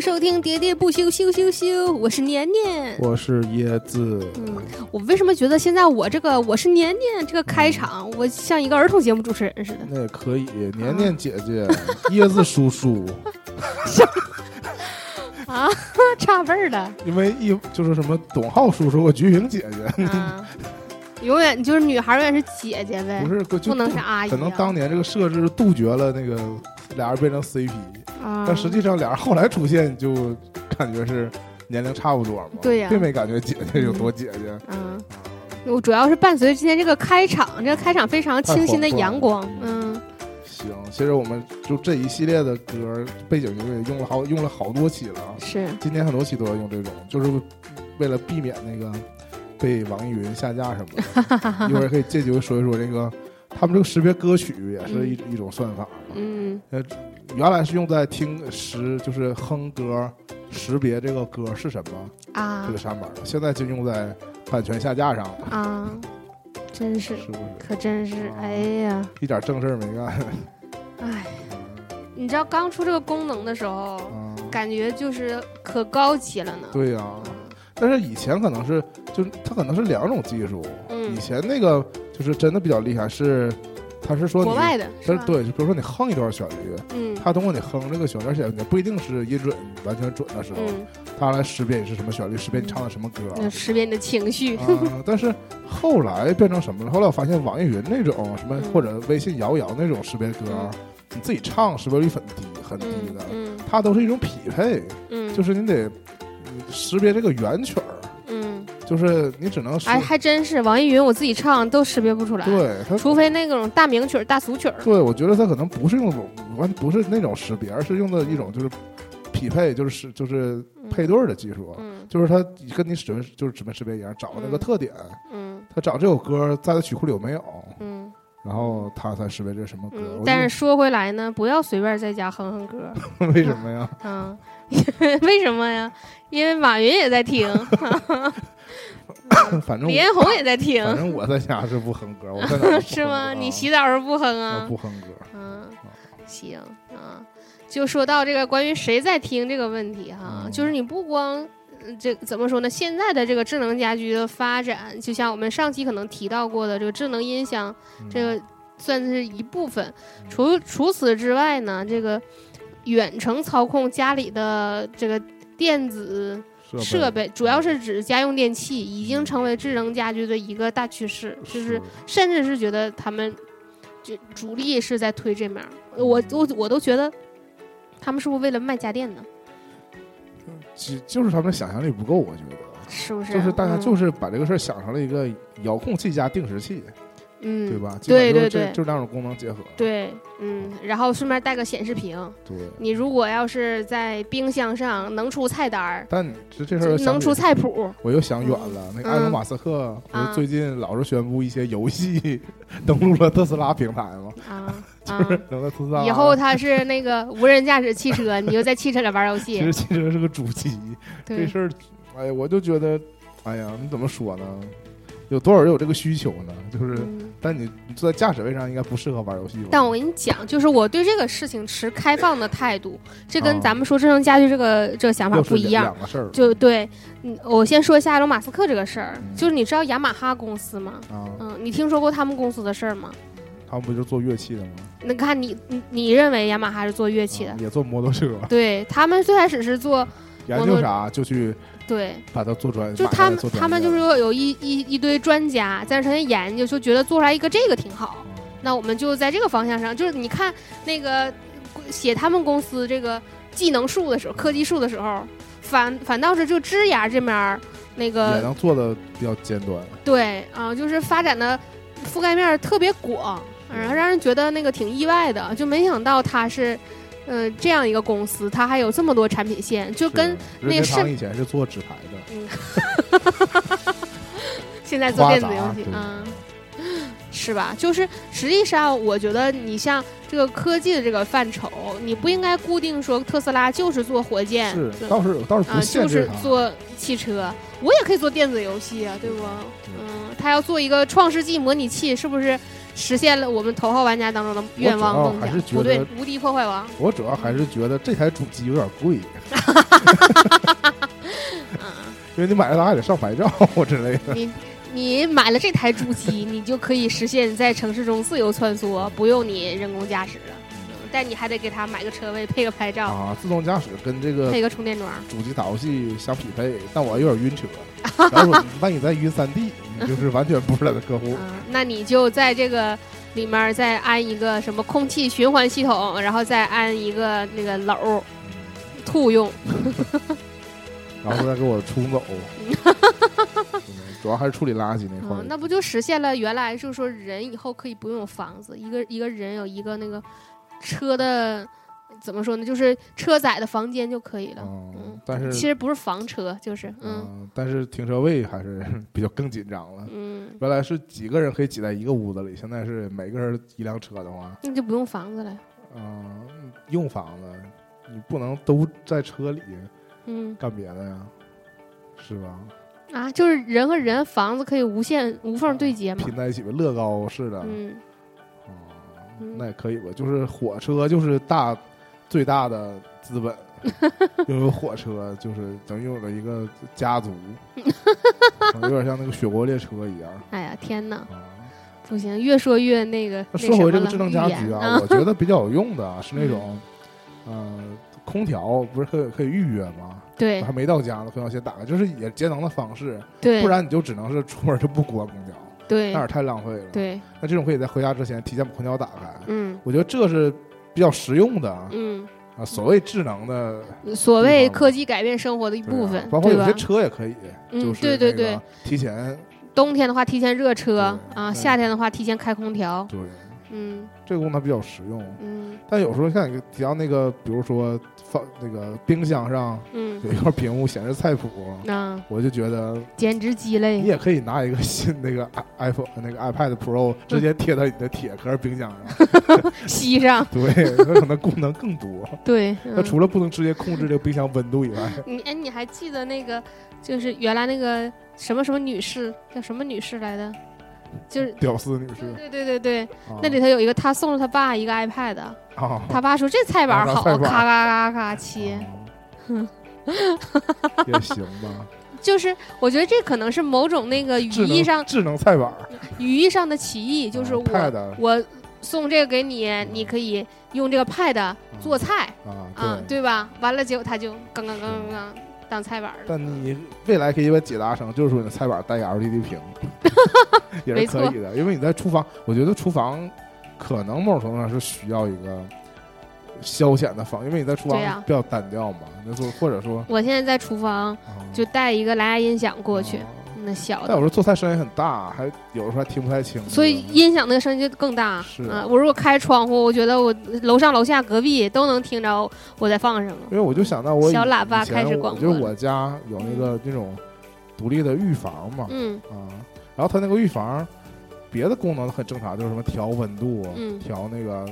收听《喋喋不休，休休休》，我是年年。我是椰子，嗯，我为什么觉得现在我这个我是年年这个开场，我像一个儿童节目主持人似的？那也可以，年年姐姐，椰子叔叔，啊，差辈儿的。因为一就是什么董浩叔叔和菊萍姐姐，啊，永远就是女孩永远是姐姐呗，不是不能是阿姨啊。可能当年这个设置杜绝了那个俩人变成 CP，啊，但实际上俩人后来出现就感觉是年龄差不多嘛，对呀并没感觉姐姐有多姐姐。嗯，我主要是伴随今天这个开场，这个开场非常清新的阳光，嗯行，其实我们就这一系列的歌背景音乐用了好用了好多期了啊，是，今天很多期都要用这种，就是为了避免那个被网易云下架什么的。一会儿可以借机会说一说这个，他们这个识别歌曲也是一、一种算法。嗯。呃原来是用在听识，就是哼歌识别这个歌是什么啊。这个上面的，现在就用在版权下架上了，啊，真是，是不是？可真是，哎呀，一点正事儿没干。哎，你知道刚出这个功能的时候，啊，感觉就是可高级了呢。对呀、但是以前可能是，就是它可能是两种技术。嗯。以前那个就是真的比较厉害，是他是说你国外的是吧？但是对，就比如说你哼一段旋律，嗯他通过你哼这个旋律，而且也不一定是音准完全准的时候，嗯，他来识别你是什么旋律，识别你唱的什么歌。那识别你的情绪。啊，但是后来变成什么了？后来我发现网易云那种什么嗯或者微信摇一摇那种识别歌嗯，你自己唱识别率很低很低嗯的，嗯它都是一种匹配，嗯，就是你得嗯识别这个原曲儿，嗯，就是你只能哎，还真是网易云，我自己唱都识别不出来，对它除非那种大名曲、大俗曲儿。对，我觉得它可能不是用完不是那种识别，而是用的一种就是匹配，就是是就是配对儿的技术，嗯就是它跟你指纹就是指纹识别一样，找那个嗯特点，嗯它找这首歌在它曲库里有没有，嗯然后它才识别这是什么歌。嗯。但是说回来呢，不要随便在家哼哼歌。为什么呀？嗯，为什么呀？因为马云也在听，反正李彦宏也在听，反正我在家是不哼歌，我在哪儿都不哼 是吗？你洗澡时候不哼我啊？不哼歌，嗯，行啊。就说到这个关于谁在听这个问题哈，嗯就是你不光呃这怎么说呢？现在的这个智能家居的发展，就像我们上期可能提到过的这个智能音箱，嗯这个算是一部分。除除此之外呢，这个远程操控家里的这个电子设备，主要是指家用电器，已经成为智能家居的一个大趋势，就是甚至是觉得他们就主力是在推这面儿。我我我都觉得他们是不是为了卖家电呢？就就是他们想象力不够，我觉得。是不是？就是大家嗯就是把这个事儿想成了一个遥控器加定时器，嗯，对吧？就是对对对就两种功能结合。对，嗯，然后顺便带个显示屏。对，你如果要是在冰箱上能出菜单儿，但这这事儿能出菜谱，我又想远了。那个埃隆·马斯克不啊是最近老是宣布一些游戏登陆了特斯拉平台吗？啊啊！就是能在特斯拉以后他是那个无人驾驶汽车，你就在汽车里玩游戏 其实。汽车是个主机，这，事儿，哎呀，我就觉得，哎呀，你怎么说呢？有多少人有这个需求呢？就是，嗯但你你坐在驾驶位上应该不适合玩游戏吧？但我跟你讲，就是我对这个事情持开放的态度，这跟啊咱们说智能家居这个这个想法不一样。两两个事儿。就对，嗯，我先说一下埃隆·马斯克这个事儿，嗯就是你知道雅马哈公司吗？啊，嗯，你听说过他们公司的事儿吗？他们不就做乐器的吗？那看你你你认为雅马哈是做乐器的啊？也做摩托车，对他们最开始是做研究啥就去对，把它做出来，就他们他们就是说有一一一堆专家在那研究，就觉得做出来一个这个挺好。嗯那我们就在这个方向上，就是你看那个写他们公司这个技能树的时候，科技树的时候，反反倒是就枝芽这面儿那也能做的比较尖端。对啊、就是发展的覆盖面儿特别广，然后让人觉得那个挺意外的，就没想到他是。呃，这样一个公司，它还有这么多产品线，就跟那个是堂以前是做纸牌的，嗯，现在做电子游戏夸，嗯，是吧？就是实际上，我觉得你像这个科技的这个范畴，你不应该固定说特斯拉就是做火箭，是对倒是倒是啊，不就是限制它。做汽车，我也可以做电子游戏啊，对不？嗯，他要做一个创世纪模拟器，是不是实现了我们头号玩家当中的愿望梦想。不对，无敌破坏王。我主要还是觉得这台主机有点贵。因为你买了它还得上牌照之类的。你你买了这台主机，你就可以实现在城市中自由穿梭，不用你人工驾驶了。但你还得给他买个车位，配个牌照啊。自动驾驶跟这个配个充电桩，主机打游戏相匹配。但我有点晕车。然后万一再晕三 D，你就是完全不是他的客户。那你就在这个里面再安一个什么空气循环系统，然后再安一个那个篓，兔用。然后再给我冲走，主要还是处理垃圾那块。那不就实现了原来就是说人以后可以不用有房子，一个一个人有一个那个车的怎么说呢？就是车载的房间就可以了。嗯，但是其实不是房车，就是嗯，但是停车位还是比较更紧张了。嗯，原来是几个人可以挤在一个屋子里，现在是每个人一辆车的话，那就不用房子了。嗯，用房子，你不能都在车里。嗯，干别的呀，是吧？啊，就是人和人房子可以无限无缝对接嘛，拼在一起呗，乐高似的。嗯，哦，那也可以吧？就是火车就是大最大的资本，拥 有火车就是等于有了一个家族，有点像那个雪国列车一样。哎呀，天哪！不行，越说越那个。说回这个智能家居啊，我觉得比较有用的 是那种，嗯。空调不是可以可以预约吗？对，还没到家呢，空调先打开，就是也节能的方式。对，不然你就只能是出门就不关空调。对，那也太浪费了。对，那这种可以在回家之前提前把空调打开。嗯，我觉得这是比较实用的。嗯，啊，所谓智能的，所谓科技改变生活的一部分，包括有些车也可以，就是对对对，提前。冬天的话，提前热车啊；夏天的话，提前开空调。对，嗯，这个功能比较实用。嗯，但有时候像你提到那个，比如说。放那个冰箱上，嗯，有一块屏幕显示菜谱，啊，我就觉得简直鸡肋。你也可以拿一个新那个 iPhone 那个 iPad Pro 直接贴到你的铁壳冰箱上，吸上。对，它可能功能更多。对，它除了不能直接控制这个冰箱温度以外，你哎，你还记得那个就是原来那个什么什么女士叫什么女士来的？就是屌丝女士，对对对对，那里头有一个，他送了他爸一个 iPad，他爸说这菜板好，咔咔咔咔切，也行吧。就是我觉得这可能是某种那个语义上智能菜板，语义上的歧义，就是我我送这个给你，你可以用这个 Pad 做菜。啊，对。吧？完了结果他就刚刚刚刚刚。当菜板但你未来可以把解答成，就是说你的菜板带个 LED 屏，也是可以的。因为你在厨房，我觉得厨房可能某种程度上是需要一个消遣的房，因为你在厨房比较单调嘛。那说或者说，我现在在厨房就带一个蓝牙音响过去。那小，但有时候做菜声音很大，还有的时候还听不太清，所以音响那个声音就更大。是啊，我如果开窗户，我觉得我楼上楼下隔壁都能听着我在放什么。因为我就想到我小喇叭开始广播，就是我家有那个那种独立的浴房嘛，嗯啊，然后他那个浴房别的功能很正常，就是什么调温度、调那个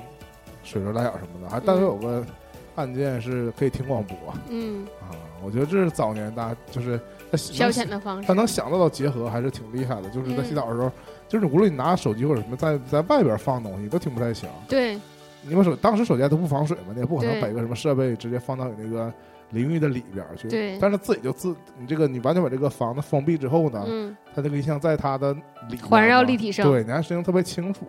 水流大小什么的，还单独有个按键是可以听广播。嗯啊，我觉得这是早年大家就是。消遣的方式，他能想到到结合还是挺厉害的。就是在洗澡的时候，就是无论你拿手机或者什么在在外边放东西，都听不太清。对，你们手当时手机都不防水嘛，你也不可能把一个什么设备直接放到你那个淋浴的里边去。对，但是自己就自你这个你完全把这个房子封闭之后呢，嗯，它这个音响在它的里环绕立体声，对，你还声音特别清楚，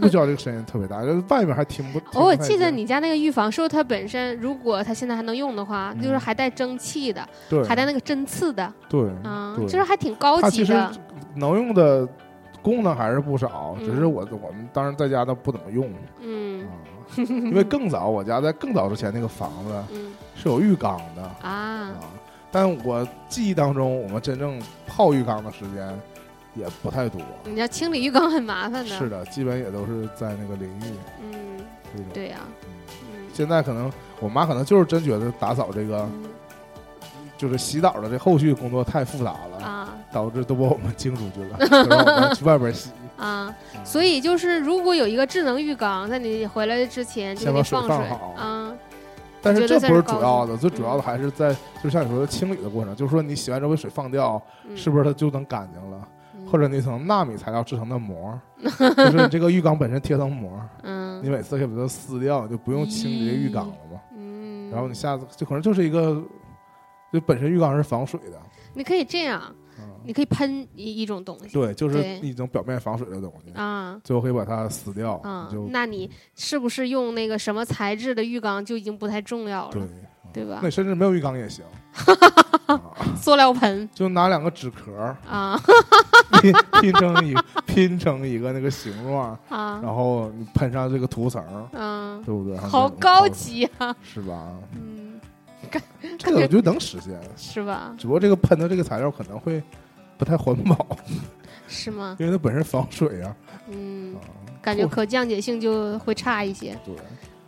不需要这个声音特别大，就是外面还听不。哦，我记得你家那个浴房是不是它本身，如果它现在还能用的话，就是还带蒸汽的，对，还带那个针刺的，对，啊，就是还挺高级的。能用的功能还是不少，只是我我们当时在家都不怎么用，嗯，因为更早我家在更早之前那个房子，嗯，是有浴缸的啊。但我记忆当中，我们真正泡浴缸的时间也不太多。你要清理浴缸很麻烦的。是的，基本也都是在那个淋浴。嗯，对呀。嗯，现在可能我妈可能就是真觉得打扫这个，就是洗澡的这后续工作太复杂了啊，导致都把我们惊出去了，让我们去外边洗啊。所以就是如果有一个智能浴缸，在你回来之前就把水放好啊。但是这不是主要的，最主要的还是在，就像你说的清理的过程，就是说你洗完之后把水放掉，是不是它就能干净了？或者那层纳米材料制成的膜，就是这个浴缸本身贴层膜，嗯，你每次可以把它撕掉，就不用清理这浴缸了嘛，嗯，然后你下次就可能就是一个，就本身浴缸是防水的，你可以这样。你可以喷一一种东西，对，就是一种表面防水的东西啊，最后可以把它撕掉。啊，就那你是不是用那个什么材质的浴缸就已经不太重要了，对对吧？那甚至没有浴缸也行，塑料盆，就拿两个纸壳啊，拼拼成一 拼成一个那个形状啊，然后你喷上这个涂层，嗯，对不对？好高级啊，是吧？嗯，这个我觉得能实现，是吧？只不过这个喷的这个材料可能会。不太环保，是吗？因为它本身防水啊。嗯，感觉可降解性就会差一些。对。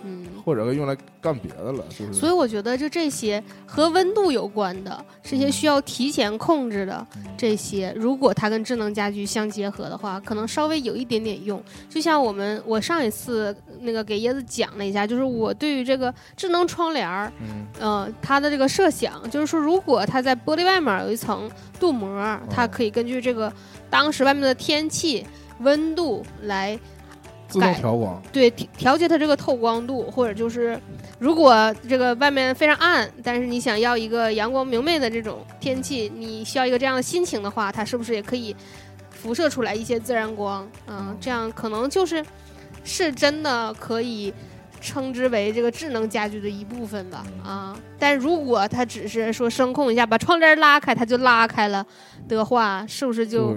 嗯，或者用来干别的了，就是。所以我觉得，就这些和温度有关的，这些需要提前控制的这些，如果它跟智能家居相结合的话，可能稍微有一点点用。就像我们，我上一次那个给椰子讲了一下，就是我对于这个智能窗帘儿，嗯，它的这个设想，就是说，如果它在玻璃外面有一层镀膜，它可以根据这个当时外面的天气、温度来。自动调光，对调节它这个透光度，或者就是如果这个外面非常暗，但是你想要一个阳光明媚的这种天气，你需要一个这样的心情的话，它是不是也可以辐射出来一些自然光？嗯，这样可能就是是真的可以称之为这个智能家居的一部分吧？啊，但如果它只是说声控一下，把窗帘拉开，它就拉开了的话，是不是就？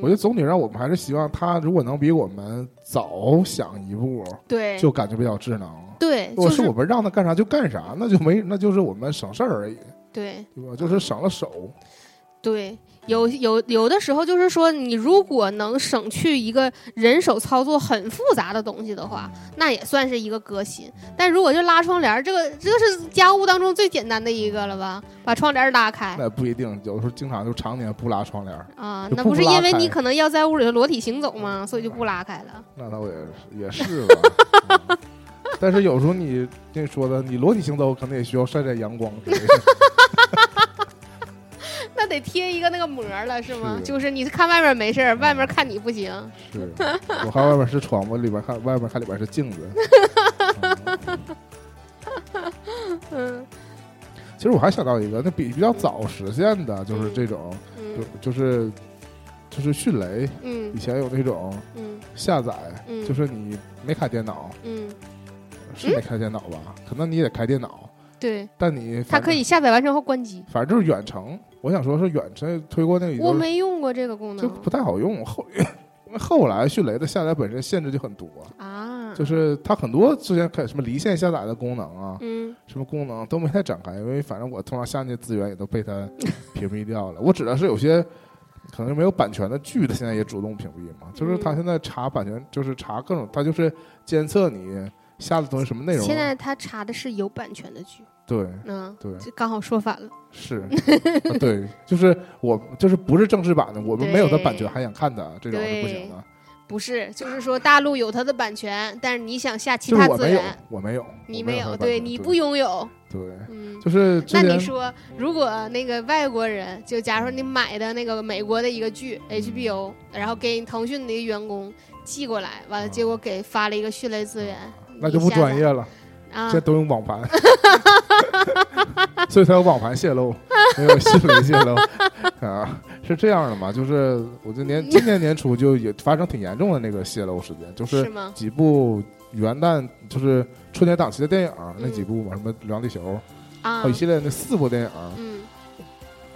我觉得总体上，我们还是希望它如果能比我们早想一步，对，就感觉比较智能。对，如果是我们让它干啥就干啥，那就没，那就是我们省事儿而已。对，对吧？就是省了手。对。有有有的时候就是说，你如果能省去一个人手操作很复杂的东西的话，那也算是一个革新。但如果就拉窗帘，这个这个是家务当中最简单的一个了吧？把窗帘拉开，那不一定，有的时候经常就常年不拉窗帘啊。那不是因为你可能要在屋里头裸体行走吗？所以就不拉开了。那倒也也是吧。但是有时候你跟你说的，你裸体行走可能也需要晒晒阳光。那得贴一个那个膜了，是吗？就是你看外面没事儿，外面看你不行。是，我看外面是窗户，里边看外面看里边是镜子。嗯，其实我还想到一个，那比比较早实现的，就是这种，就就是就是迅雷。嗯，以前有那种，嗯，下载，就是你没开电脑，嗯，是没开电脑吧？可能你也得开电脑。对，但你它可以下载完成后关机，反正就是远程。我想说是远程推过那个，我没用过这个功能，就不太好用。后因为后来迅雷的下载本身限制就很多啊，就是它很多之前开什么离线下载的功能啊，嗯，什么功能都没太展开，因为反正我通常下那些资源也都被它屏蔽掉了。我指的是有些可能没有版权的剧，它现在也主动屏蔽嘛，就是它现在查版权，就是查各种，它就是监测你。下的东西什么内容？现在它查的是有版权的剧。对，嗯，对，就刚好说反了。是，对，就是我就是不是正式版的，我们没有它版权还想看的，这种是不行的。不是，就是说大陆有它的版权，但是你想下其他资源，我没有，你没有，对，你不拥有。对，嗯，就是那你说，如果那个外国人，就假如说你买的那个美国的一个剧 HBO，然后给腾讯的一个员工寄过来，完了结果给发了一个迅雷资源。那就不专业了，现在都用网盘，所以才有网盘泄露，没有新闻泄露。啊，是这样的嘛？就是我今年今年年初就也发生挺严重的那个泄露事件，就是几部元旦就是春节档期的电影那几部嘛，什么《流浪地球》啊，一系列那四部电影，嗯，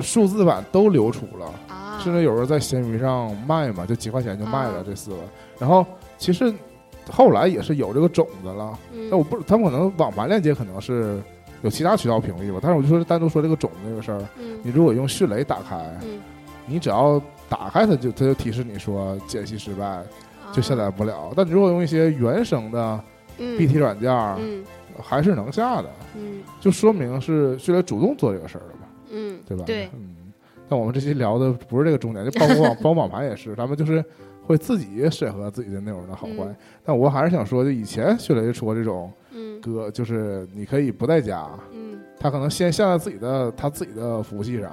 数字版都流出了啊，甚至有人在闲鱼上卖嘛，就几块钱就卖了这四个，然后其实。后来也是有这个种子了，那我不，他们可能网盘链接可能是有其他渠道屏蔽吧。但是我就说单独说这个种子这个事儿，你如果用迅雷打开，你只要打开它就它就提示你说解析失败，就下载不了。但你如果用一些原生的 BT 软件，还是能下的，就说明是迅雷主动做这个事儿了吧？嗯，对吧？对，嗯。但我们这期聊的不是这个重点，就包括网 包括网盘也是，咱们就是。会自己审核自己的内容的好坏，但我还是想说，就以前迅雷说这种，歌就是你可以不在家，他可能先下在自己的他自己的服务器上，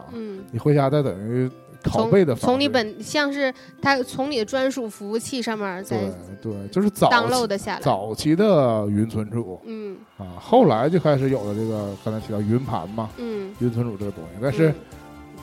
你回家再等于拷贝的。从你本像是它从你的专属服务器上面再对对，就是早 download 下来。早期的云存储，嗯啊，后来就开始有了这个刚才提到云盘嘛，嗯，云存储这个东西。但是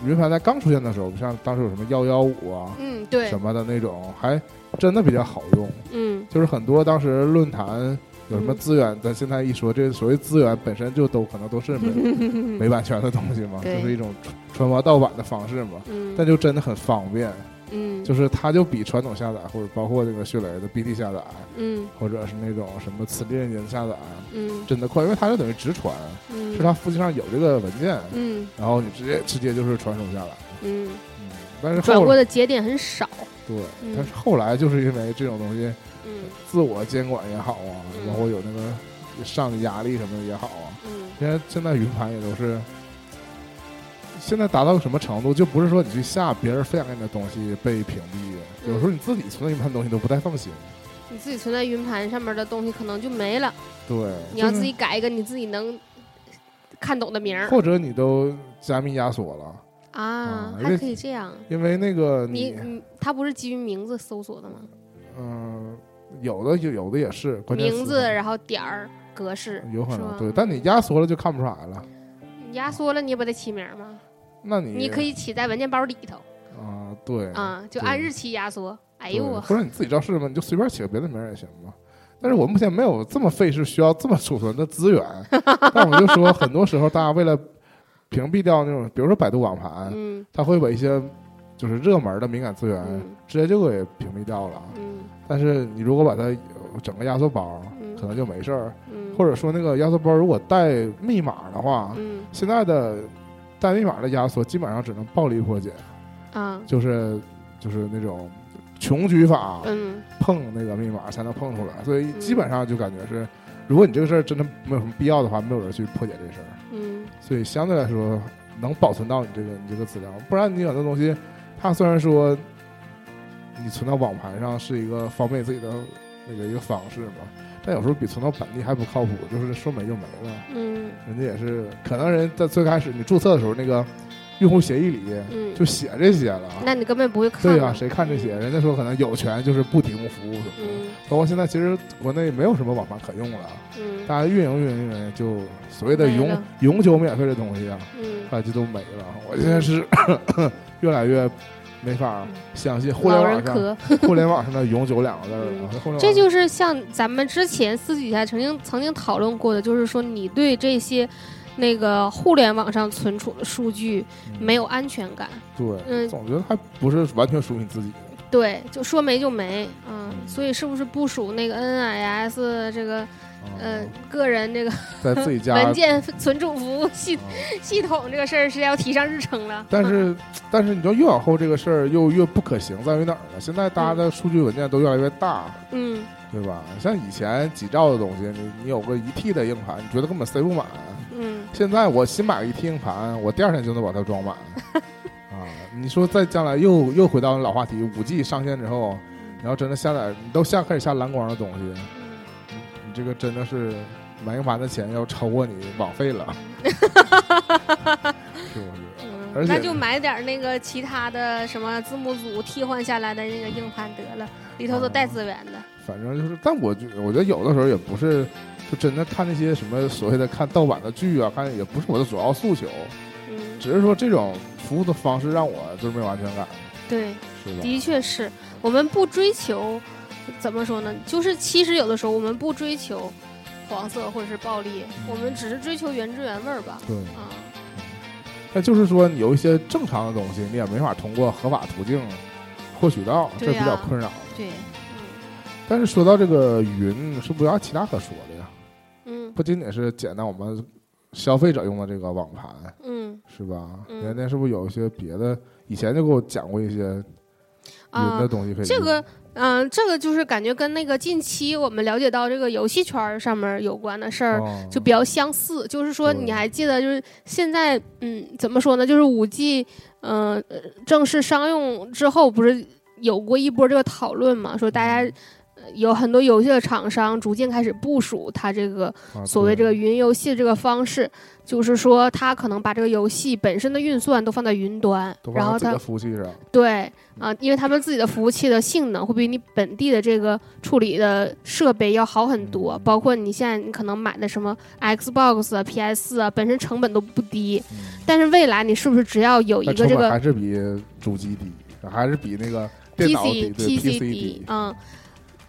云盘在刚出现的时候，像当时有什么幺幺五啊，嗯，对，什么的那种，还真的比较好用。嗯，就是很多当时论坛。有什么资源？咱现在一说，这所谓资源本身就都可能都是没 版权的东西嘛，就是一种传播盗版的方式嘛。嗯但就真的很方便。嗯，就是它就比传统下载或者包括这个迅雷的 BT 下载，嗯，或者是那种什么磁力连接的下载，嗯，真的快，因为它就等于直传，嗯，是它服务器上有这个文件，嗯，然后你直接直接就是传输下来，嗯。嗯，但是转过的节点很少。对，但是后来就是因为这种东西。嗯，自我监管也好啊，包括有那个上的压力什么的也好啊。嗯，现在现在云盘也都是，现在达到什么程度，就不是说你去下别人分享给你的东西被屏蔽，有时候你自己存的云盘东西都不太放心。你自己存在云盘上面的东西可能就没了。对，你要自己改一个你自己能看懂的名儿，或者你都加密压缩了啊，还可以这样。因为那个你你它不是基于名字搜索的吗？嗯。有的有有的也是名字，然后点儿格式，有可能对，但你压缩了就看不出来了。压缩了你也不得起名吗？那你你可以起在文件包里头。啊，对啊，就按日期压缩。哎呦我，或者你自己知道是什么，你就随便起个别的名也行嘛。但是我目前没有这么费事需要这么储存的资源。但我就说，很多时候大家为了屏蔽掉那种，比如说百度网盘，嗯，他会把一些就是热门的敏感资源直接就给屏蔽掉了。嗯。但是你如果把它整个压缩包，可能就没事儿。或者说那个压缩包如果带密码的话，现在的带密码的压缩基本上只能暴力破解，啊，就是就是那种穷举法，嗯，碰那个密码才能碰出来。所以基本上就感觉是，如果你这个事儿真的没有什么必要的话，没有人去破解这事儿。嗯，所以相对来说能保存到你这个你这个资料，不然你很多东西，它虽然说。你存到网盘上是一个方便自己的那个一个方式嘛？但有时候比存到本地还不靠谱，就是说没就没了。嗯，人家也是，可能人在最开始你注册的时候，那个用户协议里就写这些了。那你根本不会看。对啊，谁看这些？人家说可能有权就是不提供服务什么的。嗯。包括现在其实国内没有什么网盘可用了。嗯。大家运营运营运营，就所谓的永永久免费的东西啊，嗯，后来就都没了。我现在是 越来越。没法相信互联网上 互联网上的“永久”两个字了。这就是像咱们之前私底下曾经曾经讨论过的，就是说你对这些那个互联网上存储的数据没有安全感。对，嗯，总觉得还不是完全属于你自己。对，就说没就没，嗯，所以是不是部署那个 NIS 这个？嗯，个人这个在自己 家文件存储服务系系统这个事儿是要提上日程了。但是，但是你知道越往后这个事儿又越不可行在于哪儿呢？现在大家的数据文件都越来越大，嗯，对吧？像以前几兆的东西，你你有个一 T 的硬盘，你觉得根本塞不满，嗯。现在我新买一 T 硬盘，我第二天就能把它装满。啊，你说在将来又又回到老话题，五 G 上线之后，你要真的下载，你都下开始下蓝光的东西。这个真的是买硬盘的钱要超过你网费了，是不是？而且那就买点那个其他的什么字幕组替换下来的那个硬盘得了，里头都带资源的。反正就是，但我就我觉得有的时候也不是，就真的看那些什么所谓的看盗版的剧啊，看也不是我的主要诉求。嗯，只是说这种服务的方式让我就是没有安全感。对，是？的确是我们不追求。怎么说呢？就是其实有的时候我们不追求黄色或者是暴力，我们只是追求原汁原味儿吧。对啊，那就是说有一些正常的东西，你也没法通过合法途径获取到，这比较困扰。对，嗯。但是说到这个云，是不是有其他可说的呀？嗯。不仅仅是简单我们消费者用的这个网盘，嗯，是吧？嗯。人家是不是有一些别的？以前就给我讲过一些云的东西可以。这个。嗯，这个就是感觉跟那个近期我们了解到这个游戏圈上面有关的事儿就比较相似。就是说，你还记得，就是现在，嗯，怎么说呢？就是五 G，嗯，正式商用之后，不是有过一波这个讨论嘛？说大家，有很多游戏的厂商逐渐开始部署它这个所谓这个云游戏这个方式，就是说它可能把这个游戏本身的运算都放在云端，然后它服务器上对啊，因为他们自己的服务器的性能会比你本地的这个处理的设备要好很多，包括你现在你可能买的什么 Xbox 啊、PS 啊，本身成本都不低，但是未来你是不是只要有一个这个还是比主机低，还是比那个电脑低？PC 低，嗯。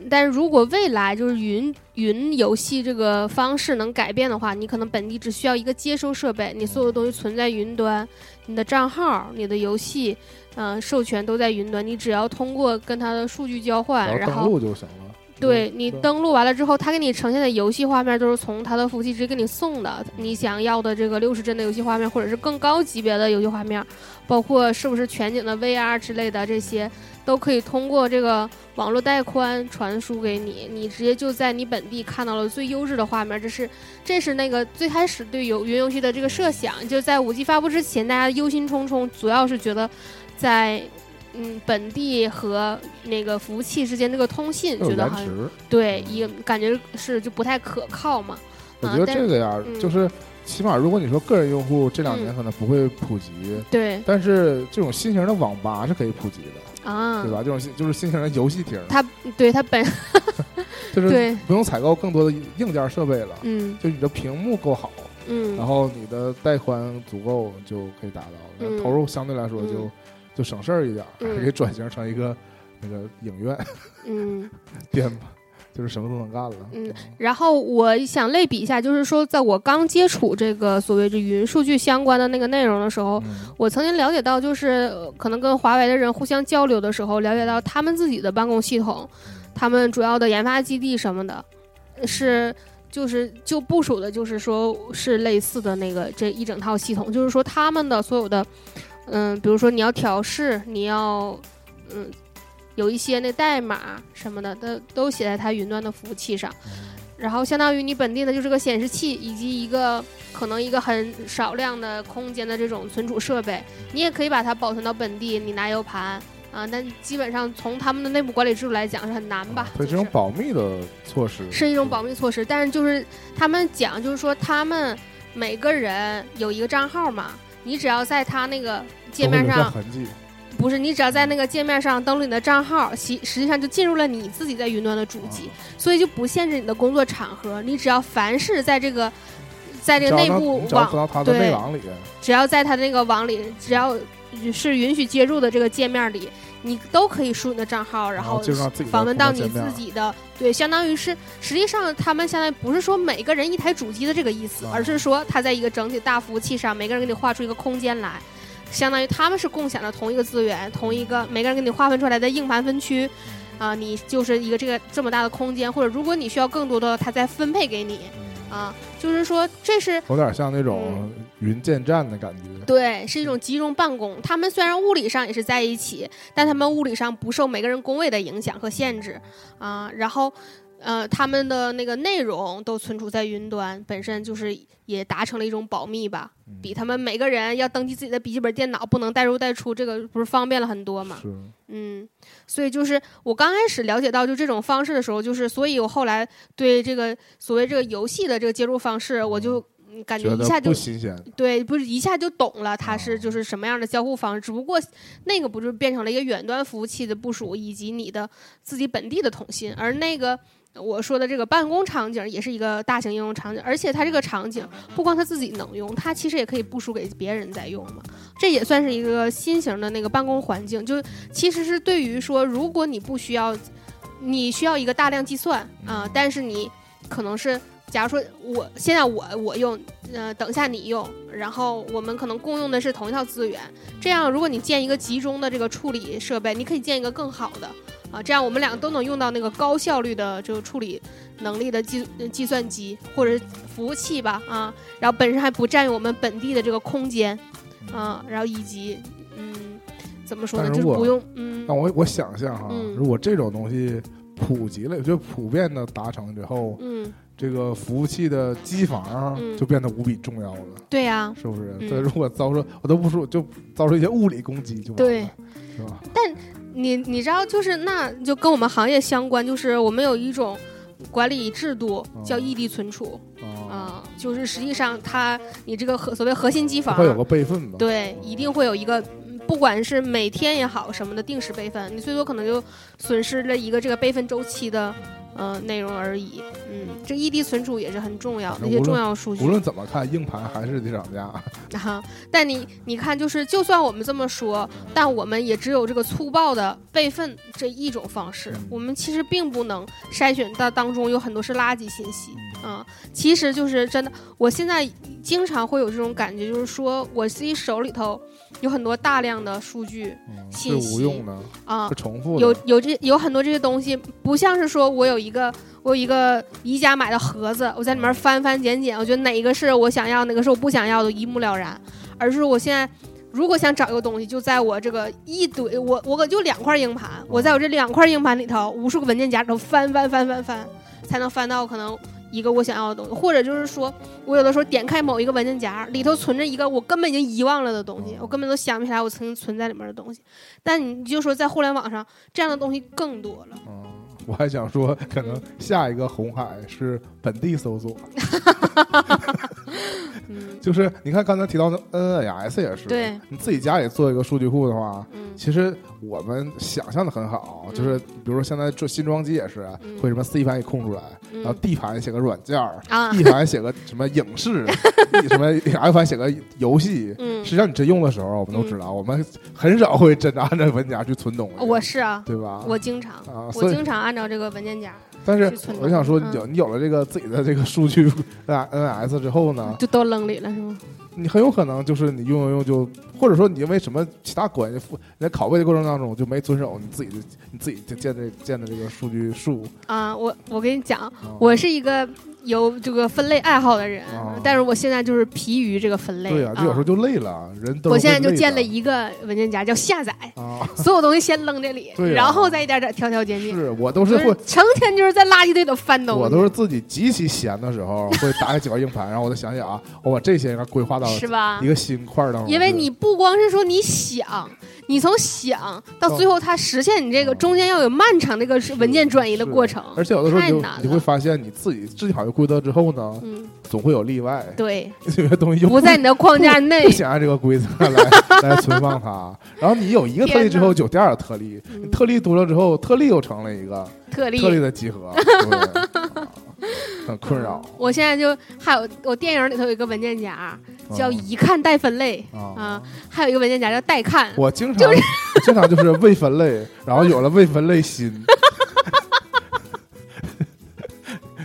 但是如果未来就是云云游戏这个方式能改变的话，你可能本地只需要一个接收设备，你所有的东西存在云端，你的账号、你的游戏，嗯，授权都在云端，你只要通过跟它的数据交换，然后登录就行了。对你登录完了之后，它给你呈现的游戏画面都是从它的服务器直接给你送的，你想要的这个六十帧的游戏画面，或者是更高级别的游戏画面，包括是不是全景的 VR 之类的这些。都可以通过这个网络带宽传输给你，你直接就在你本地看到了最优质的画面。这是，这是那个最开始对游云游戏的这个设想，就在五 G 发布之前，大家忧心忡忡，主要是觉得在嗯本地和那个服务器之间那个通信，觉得很对，也感觉是就不太可靠嘛。我觉得这个呀，就是起码如果你说个人用户这两年可能不会普及，对，但是这种新型的网吧是可以普及的。啊，对吧？这种就是新型的游戏厅，它对它本 就是不用采购更多的硬件设备了，嗯，就你的屏幕够好，嗯，然后你的带宽足够就可以达到，投入相对来说就就省事儿一点，可以转型成一个那个影院，嗯，店吧。就是什么都能干了。嗯，然后我想类比一下，就是说，在我刚接触这个所谓的云数据相关的那个内容的时候，我曾经了解到，就是可能跟华为的人互相交流的时候，了解到他们自己的办公系统，他们主要的研发基地什么的，是就是就部署的，就是说是类似的那个这一整套系统，就是说他们的所有的，嗯，比如说你要调试，你要嗯。有一些那代码什么的都都写在它云端的服务器上，然后相当于你本地的就是个显示器以及一个可能一个很少量的空间的这种存储设备，你也可以把它保存到本地，你拿 U 盘啊，但基本上从他们的内部管理制度来讲是很难吧？对，这种保密的措施是一种保密措施，但是就是他们讲就是说他们每个人有一个账号嘛，你只要在他那个界面上。不是，你只要在那个界面上登录你的账号，实实际上就进入了你自己在云端的主机，所以就不限制你的工作场合。你只要凡是在这个，在这个内部网对，只要在它那个网里，只要是允许接入的这个界面里，你都可以输你的账号，然后访问到你自己的。对，相当于是，实际上他们相当于不是说每个人一台主机的这个意思，而是说它在一个整体大服务器上，每个人给你画出一个空间来。相当于他们是共享的同一个资源，同一个每个人给你划分出来的硬盘分区，啊，你就是一个这个这么大的空间，或者如果你需要更多的，他再分配给你，啊，就是说这是有点像那种云建站的感觉，对，是一种集中办公。他们虽然物理上也是在一起，但他们物理上不受每个人工位的影响和限制，啊，然后。呃，他们的那个内容都存储在云端，本身就是也达成了一种保密吧，比他们每个人要登记自己的笔记本电脑不能带入带出，这个不是方便了很多吗？嗯，所以就是我刚开始了解到就这种方式的时候，就是所以我后来对这个所谓这个游戏的这个接入方式，我就感觉一下就新鲜，对，不是一下就懂了，它是就是什么样的交互方式，只不过那个不就变成了一个远端服务器的部署以及你的自己本地的通信，而那个。我说的这个办公场景也是一个大型应用场景，而且它这个场景不光它自己能用，它其实也可以部署给别人在用嘛。这也算是一个新型的那个办公环境，就其实是对于说，如果你不需要，你需要一个大量计算啊，但是你可能是，假如说我现在我我用，呃，等一下你用，然后我们可能共用的是同一套资源，这样如果你建一个集中的这个处理设备，你可以建一个更好的。啊，这样我们两个都能用到那个高效率的这个处理能力的计计算机或者服务器吧，啊，然后本身还不占用我们本地的这个空间，啊，然后以及嗯，怎么说呢，就是不用嗯。那我我想象哈，如果这种东西普及了，就普遍的达成之后，嗯，这个服务器的机房就变得无比重要了。对呀，是不是？对，如果遭受我都不说，就遭受一些物理攻击就对，是吧？但。你你知道，就是那就跟我们行业相关，就是我们有一种管理制度叫异地存储啊，就是实际上它你这个核所谓核心机房会有个备份吧对，一定会有一个。不管是每天也好，什么的定时备份，你最多可能就损失了一个这个备份周期的呃内容而已。嗯，这异地存储也是很重要，那些重要数据。无论怎么看，硬盘还是得涨价。啊，但你你看，就是就算我们这么说，但我们也只有这个粗暴的备份这一种方式。我们其实并不能筛选到当中有很多是垃圾信息啊。其实就是真的，我现在经常会有这种感觉，就是说我自己手里头。有很多大量的数据信息，是无用的啊，是重复的。有有这有很多这些东西，不像是说我有一个我有一个宜家买的盒子，我在里面翻翻捡捡，我觉得哪个是我想要，哪个是我不想要的，一目了然。而是我现在如果想找一个东西，就在我这个一堆，我我可就两块硬盘，我在我这两块硬盘里头，无数个文件夹里头翻翻翻翻翻，才能翻到可能。一个我想要的东西，或者就是说，我有的时候点开某一个文件夹，里头存着一个我根本已经遗忘了的东西，我根本都想不起来我曾经存在里面的东西。但你就说在互联网上，这样的东西更多了。嗯，我还想说，可能下一个红海是本地搜索。就是你看刚才提到的 NNS 也是，对，你自己家里做一个数据库的话，其实我们想象的很好，就是比如说现在做新装机也是，会什么 C 盘给空出来，然后 D 盘写个软件儿，E 盘写个什么影视，什么 F 盘写个游戏，嗯。实际上你真用的时候，我们都知道，我们很少会真的按照文件夹去存东西。我是啊，对吧？我经常，我经常按照这个文件夹。但是我想说，有你有了这个自己的这个数据 N N S 之后呢，就都扔里了是吗？你很有可能就是你用用用就，或者说你因为什么其他关系，你在拷贝的过程当中就没遵守你自己的你自己建的建的这个数据数啊。我我跟你讲，我是一个。有这个分类爱好的人，但是我现在就是疲于这个分类。对啊，就有时候就累了，人都。我现在就建了一个文件夹，叫下载，所有东西先扔这里，然后再一点点挑挑拣拣。是我都是会成天就是在垃圾堆里翻东西。我都是自己极其闲的时候会打开几块硬盘，然后我再想想啊，我把这些应该规划到是吧一个新块当中。因为你不光是说你想，你从想到最后它实现，你这个中间要有漫长的一个文件转移的过程，而且有的时候你你会发现你自己制定好一个规则之后呢。嗯，总会有例外。对，有 些东西不在你的框架内，不想按这个规则来 来存放它。然后你有一个特例之后，就第二个特例，特例多了之后，特例又成了一个特例特例的集合，很困扰。我现在就还有我电影里头有一个文件夹叫已看待分类啊，还有一个文件夹叫待看。我经常经常就是未分类，然后有了未分类心。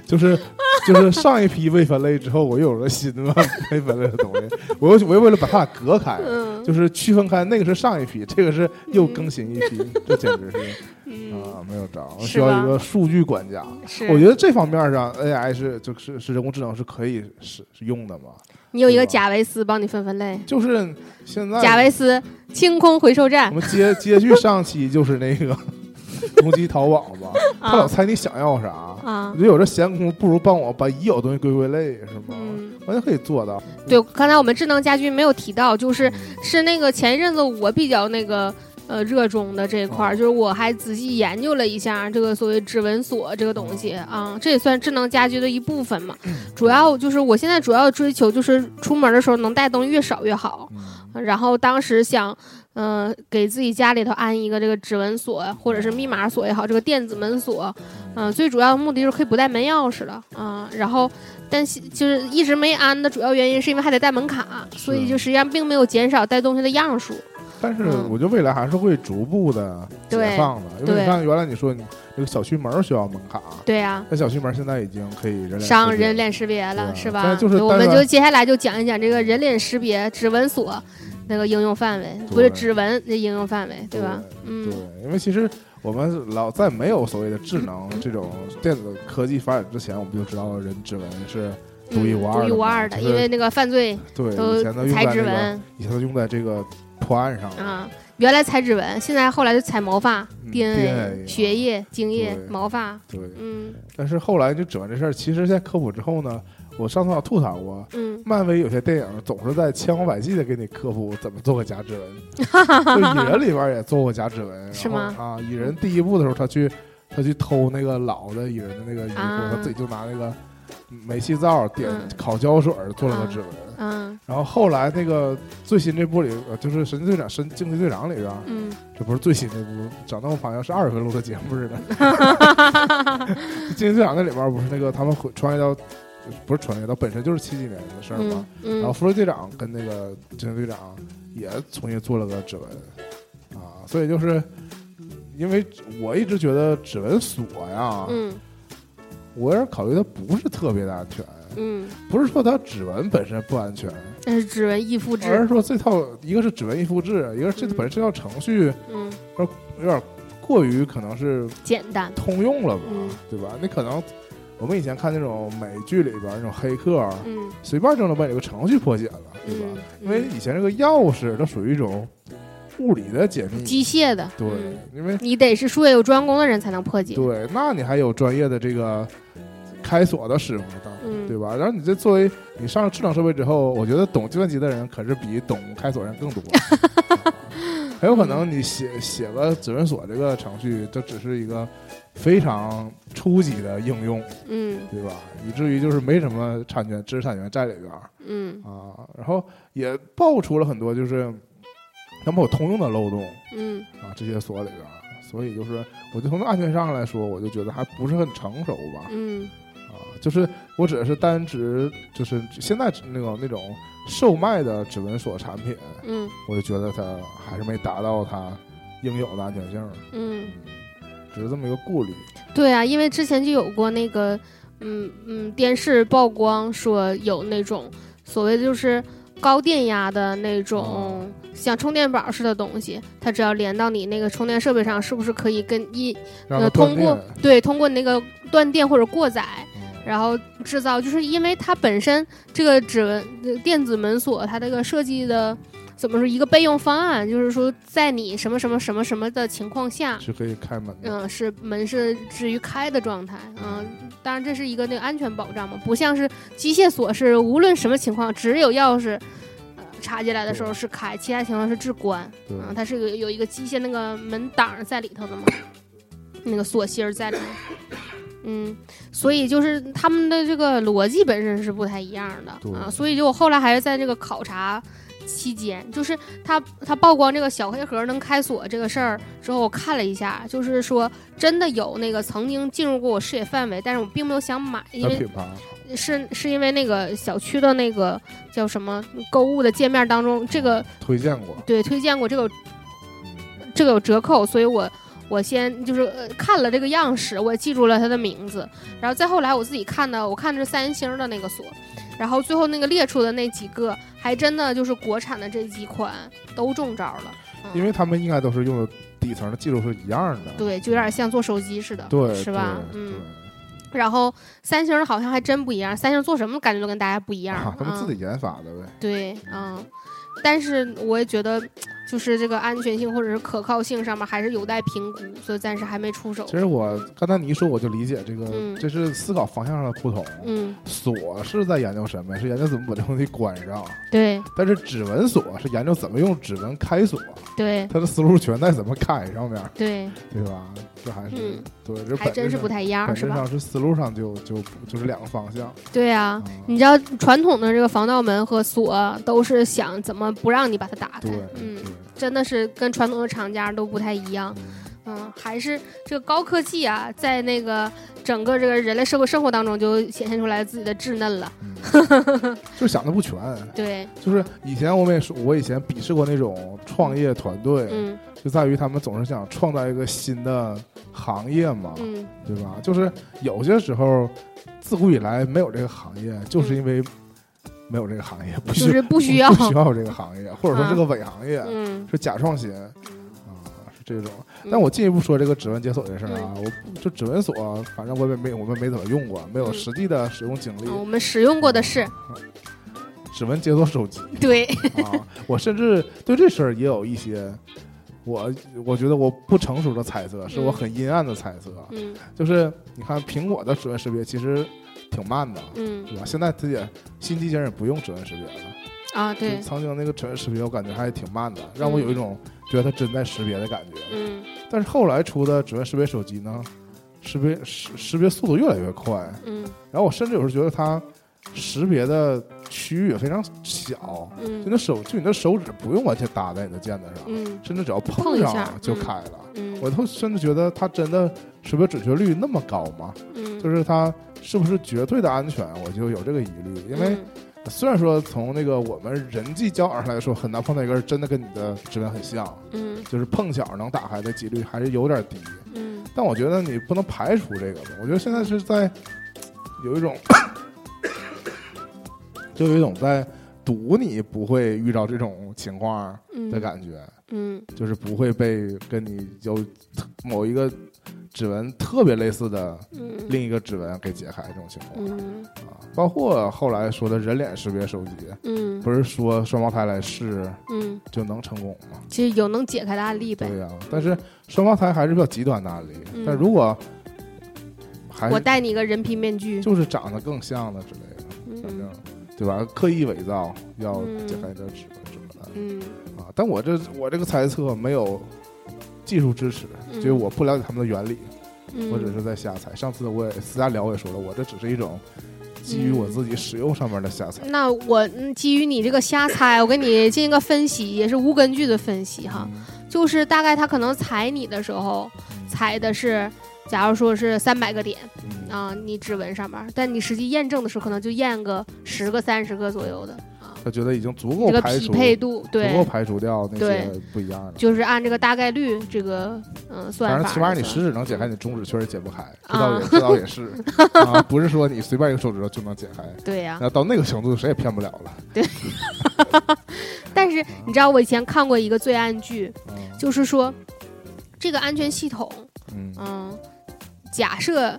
就是就是上一批未分类之后，我又有了新的未分类的东西，我又我又为了把它俩隔开，就是区分开，那个是上一批，这个是又更新一批，这简直是 啊没有招，需要一个数据管家。我觉得这方面上 AI 是就是是人工智能是可以是是用的嘛？你有一个贾维斯帮你分分类，就是现在贾维斯清空回收站，我们接接续上期就是那个。攻击淘宝吧，他老猜你想要啥。啊，我觉得有这闲工夫，不如帮我把已有东西归归类，是吗？完全可以做到。对，刚才我们智能家居没有提到，就是是那个前一阵子我比较那个呃热衷的这一块儿，就是我还仔细研究了一下这个所谓指纹锁这个东西啊，这也算智能家居的一部分嘛。主要就是我现在主要追求就是出门的时候能带东西越少越好。然后当时想。嗯，给自己家里头安一个这个指纹锁，或者是密码锁也好，这个电子门锁，嗯，最主要的目的就是可以不带门钥匙了啊。然后，但是就是一直没安的主要原因是因为还得带门卡，所以就实际上并没有减少带东西的样数。但是我觉得未来还是会逐步的解放的，因为你看原来你说你这个小区门需要门卡，对呀，那小区门现在已经可以人上人脸识别了，是吧？就是我们就接下来就讲一讲这个人脸识别指纹锁。那个应用范围不是指纹的应用范围，对吧？嗯，对，因为其实我们老在没有所谓的智能 这种电子科技发展之前，我们就知道人指纹是独一无二、独一无二的，因为那个犯罪对都采指纹，以前都用在这个破案上啊。原来采指纹，现在后来就采毛发、DNA、血液、精液、毛发。对，嗯。但是后来就指纹这事儿，其实在科普之后呢。我上次吐槽过，嗯，漫威有些电影总是在千方百计的给你科普怎么做个假指纹，就蚁人里边也做过假指纹，是吗？啊，蚁人第一部的时候，他去他去偷那个老的蚁人的那个衣服，他自己就拿那个煤气灶点烤胶水做了个指纹。嗯，然后后来那个最新这部里，就是神奇队长、神惊奇队长里边，嗯，这不是最新那部，整的我好像是二月份录的节目似的。惊奇队长那里边不是那个他们穿越到，不是穿越到本身就是七几年的事儿嘛，然后福瑞队长跟那个惊奇队长也重新做了个指纹，啊，所以就是因为我一直觉得指纹锁呀，嗯，我有点考虑它不是特别的安全。嗯，不是说它指纹本身不安全，但是指纹易复制，而是说这套一个是指纹易复制，一个是这本身这套程序，嗯，有点过于可能是简单通用了吧，对吧？你可能我们以前看那种美剧里边那种黑客，嗯，随便就能把这个程序破解了，对吧？因为以前这个钥匙它属于一种物理的解密，机械的，对，因为你得是术业有专攻的人才能破解，对，那你还有专业的这个。开锁的师傅，对吧？然后你这作为你上了智能设备之后，我觉得懂计算机的人可是比懂开锁人更多。很有可能你写写个指纹锁这个程序，这只是一个非常初级的应用，嗯，对吧？以至于就是没什么产权知识产权在里边，嗯啊，然后也爆出了很多就是他们有通用的漏洞，嗯啊，这些锁里边，所以就是我就从安全上来说，我就觉得还不是很成熟吧，嗯。就是我指的是单指，就是现在那种那种售卖的指纹锁产品，嗯，我就觉得它还是没达到它应有的安全性，嗯，只是这么一个顾虑。对啊，因为之前就有过那个，嗯嗯，电视曝光说有那种所谓的就是高电压的那种像充电宝似的东西，它只要连到你那个充电设备上，是不是可以跟一呃通过对通过那个断电或者过载。然后制造，就是因为它本身这个指纹电子门锁，它这个设计的怎么说一个备用方案，就是说在你什么什么什么什么的情况下是可以开门。嗯，是门是至于开的状态。嗯，当然这是一个那个安全保障嘛，不像是机械锁是无论什么情况，只有钥匙呃插进来的时候是开，其他情况是至关。嗯，它是有有一个机械那个门挡在里头的嘛，那个锁芯在里头。嗯，所以就是他们的这个逻辑本身是不太一样的啊，所以就我后来还是在这个考察期间，就是他他曝光这个小黑盒能开锁这个事儿之后，我看了一下，就是说真的有那个曾经进入过我视野范围，但是我并没有想买，因为是是因为那个小区的那个叫什么购物的界面当中，这个推荐过，对，推荐过这个这个有折扣，所以我。我先就是呃看了这个样式，我记住了它的名字，然后再后来我自己看的，我看的是三星的那个锁，然后最后那个列出的那几个，还真的就是国产的这几款都中招了，因为他们应该都是用的底层的技术是一样的，对，就有点像做手机似的，对，是吧？嗯，然后三星好像还真不一样，三星做什么感觉都跟大家不一样，他们自己研发的呗，对，嗯，但是我也觉得。就是这个安全性或者是可靠性上面还是有待评估，所以暂时还没出手。其实我刚才你一说，我就理解这个，这是思考方向上的不同。嗯，锁是在研究什么？是研究怎么把这东西关上。对。但是指纹锁是研究怎么用指纹开锁。对。它的思路全在怎么开上面。对。对吧？这还是对，这还真是不太一样，是吧？是思路上就就就是两个方向。对呀，你知道传统的这个防盗门和锁都是想怎么不让你把它打开。对嗯。真的是跟传统的厂家都不太一样，嗯，还是这个高科技啊，在那个整个这个人类社会生活当中就显现出来自己的稚嫩了，就想的不全。对，就是以前我们也说，我以前鄙视过那种创业团队，嗯，就在于他们总是想创造一个新的行业嘛，嗯，对吧？就是有些时候，自古以来没有这个行业，就是因为。没有这个行业，不是不需要，不需要这个行业，或者说是个伪行业，是假创新啊，是这种。但我进一步说这个指纹解锁这事儿啊，我就指纹锁，反正我也没我们没怎么用过，没有实际的使用经历。我们使用过的是指纹解锁手机。对啊，我甚至对这事儿也有一些，我我觉得我不成熟的猜测，是我很阴暗的猜测。嗯，就是你看苹果的指纹识别其实。挺慢的，嗯，对吧？现在它也新机型也不用指纹识别了啊。对，曾经那个指纹识别我感觉还挺慢的，让我有一种觉得它真在识别的感觉。嗯，但是后来出的指纹识别手机呢，识别识识别速度越来越快。嗯，然后我甚至有时候觉得它识别的区域也非常小，嗯，就那手就你的手指不用完全搭在你的键子上，嗯，甚至只要碰上就开了。嗯，我都甚至觉得它真的识别准确率那么高吗？嗯，就是它是不是绝对的安全？我就有这个疑虑。因为虽然说从那个我们人际交往上来说，很难碰到一个真的跟你的指纹很像，嗯，就是碰巧能打开的几率还是有点低。嗯，但我觉得你不能排除这个吧。我觉得现在是在有一种。就有一种在赌你不会遇到这种情况的感觉，嗯，就是不会被跟你有某一个指纹特别类似的另一个指纹给解开这种情况，嗯。啊，包括后来说的人脸识别手机，嗯，不是说双胞胎来试，嗯，就能成功吗？其实有能解开的案例呗，对呀，但是双胞胎还是比较极端的案例，但如果还我戴你一个人皮面具，就是长得更像的之类的，反正。对吧？刻意伪造要解开你的指纹什么的，嗯。啊，但我这我这个猜测没有技术支持，就是我不了解他们的原理，我只是在瞎猜。上次我也私下聊，我也说了，我这只是一种基于我自己使用上面的瞎猜。那我基于你这个瞎猜，我给你进行个分析，也是无根据的分析哈，就是大概他可能踩你的时候踩的是。假如说是三百个点，啊，你指纹上面，但你实际验证的时候，可能就验个十个、三十个左右的啊。他觉得已经足够这个匹配度，对，足够排除掉那些不一样的。就是按这个大概率，这个嗯算法。反正起码你食指能解开，你中指确实解不开，这倒也这倒也是 啊，不是说你随便一个手指头就能解开。对呀。那到那个程度，谁也骗不了了。对。但是你知道，我以前看过一个罪案剧，就是说这个安全系统，嗯。假设，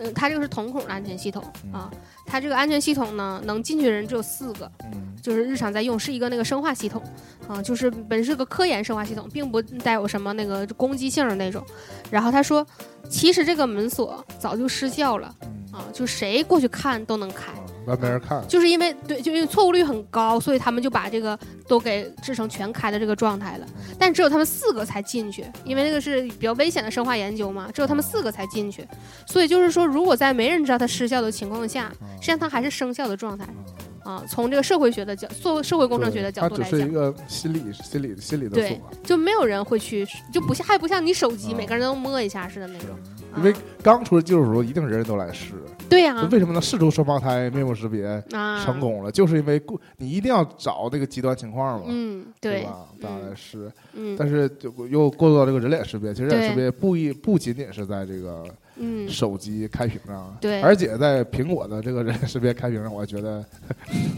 嗯，它这个是瞳孔的安全系统啊，它这个安全系统呢，能进去的人只有四个，就是日常在用，是一个那个生化系统，啊，就是本是个科研生化系统，并不带有什么那个攻击性的那种。然后他说，其实这个门锁早就失效了，啊，就谁过去看都能开。那没人看，就是因为对，就因为错误率很高，所以他们就把这个都给制成全开的这个状态了。但只有他们四个才进去，因为那个是比较危险的生化研究嘛，只有他们四个才进去。所以就是说，如果在没人知道它失效的情况下，实际上它还是生效的状态。啊，从这个社会学的角，做社会工程学的角度来讲，它只是一个心理、心理、心理的锁，就没有人会去，就不像，还不像你手机，每个人都摸一下似的那种。因为刚出技术的时候，一定人人都来试。对呀。为什么能试出双胞胎面部识别成功了？就是因为你一定要找那个极端情况嘛。嗯，对吧？大家来试。嗯。但是就又过渡到这个人脸识别，其实人脸识别不一不仅仅是在这个。嗯，手机开屏上，对，而且在苹果的这个人脸识别开屏上，我觉得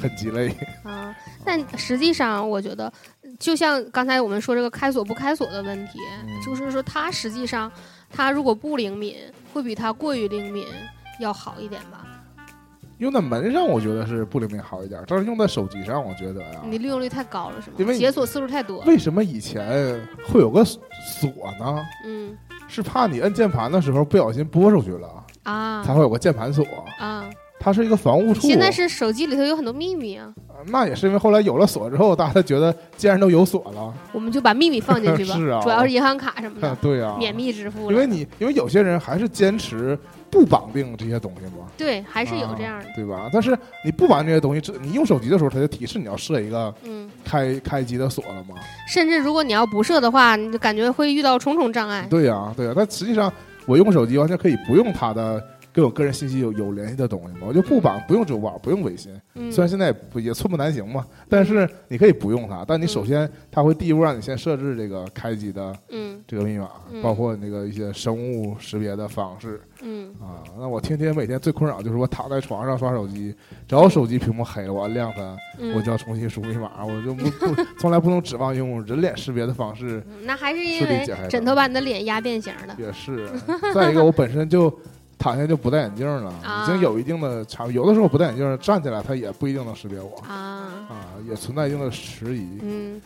很鸡肋啊。但实际上，我觉得就像刚才我们说这个开锁不开锁的问题，就是说它实际上它如果不灵敏，会比它过于灵敏要好一点吧。用在门上，我觉得是不灵敏好一点，但是用在手机上，我觉得呀，你利用率太高了，是吗？因为解锁次数太多。为什么以前会有个锁呢？嗯。是怕你摁键盘的时候不小心拨出去了啊，才会有个键盘锁啊。它是一个防护处。现在是手机里头有很多秘密啊。那也是因为后来有了锁之后，大家觉得既然都有锁了，我们就把秘密放进去吧。是啊，主要是银行卡什么的。对啊，免密支付。因为你因为有些人还是坚持不绑定这些东西嘛。对，还是有这样的，对吧？但是你不绑这些东西，你用手机的时候，它就提示你要设一个嗯开开机的锁了嘛。甚至如果你要不设的话，你就感觉会遇到重重障碍。对呀，对呀。但实际上，我用手机完全可以不用它的。跟我个人信息有有联系的东西吗，我就不绑，不用支付宝，不用微信。虽然现在不也寸步难行嘛，但是你可以不用它。但你首先，它会第一步让你先设置这个开机的这个密码，包括那个一些生物识别的方式。嗯啊，那我天天每天最困扰就是我躺在床上刷手机，只要手机屏幕黑了，我按亮它，我就要重新输密码，我就不不从来不能指望用人脸识别的方式。那还是因为枕头把你的脸压变形了。也是，再一个我本身就。躺下就不戴眼镜了，已经有一定的差。有的时候不戴眼镜站起来，他也不一定能识别我啊啊，也存在一定的迟疑。嗯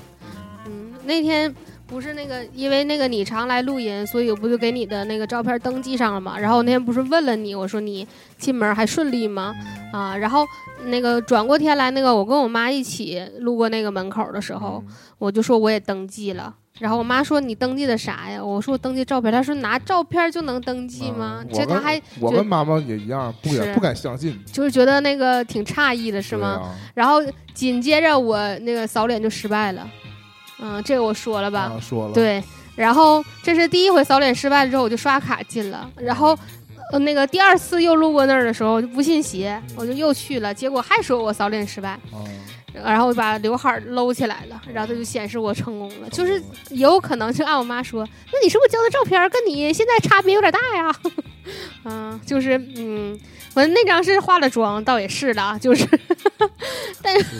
嗯，那天不是那个，因为那个你常来录音，所以我不就给你的那个照片登记上了嘛。然后我那天不是问了你，我说你进门还顺利吗？啊，然后那个转过天来，那个我跟我妈一起路过那个门口的时候，我就说我也登记了。然后我妈说：“你登记的啥呀？”我说：“我登记照片。”她说：“拿照片就能登记吗？”其实她还我跟妈妈也一样，不敢不敢相信，就是觉得那个挺诧异的，是吗？然后紧接着我那个扫脸就失败了，嗯，这个我说了吧？说了。对，然后这是第一回扫脸失败了之后，我就刷卡进了。然后呃，那个第二次又路过那儿的时候，就不信邪，我就又去了，结果还说我扫脸失败。然后我把刘海搂起来了，然后它就显示我成功了。就是也有可能，就按我妈说，那你是不是交的照片跟你现在差别有点大呀？嗯，就是嗯，反正那张是化了妆，倒也是的啊，就是。但是，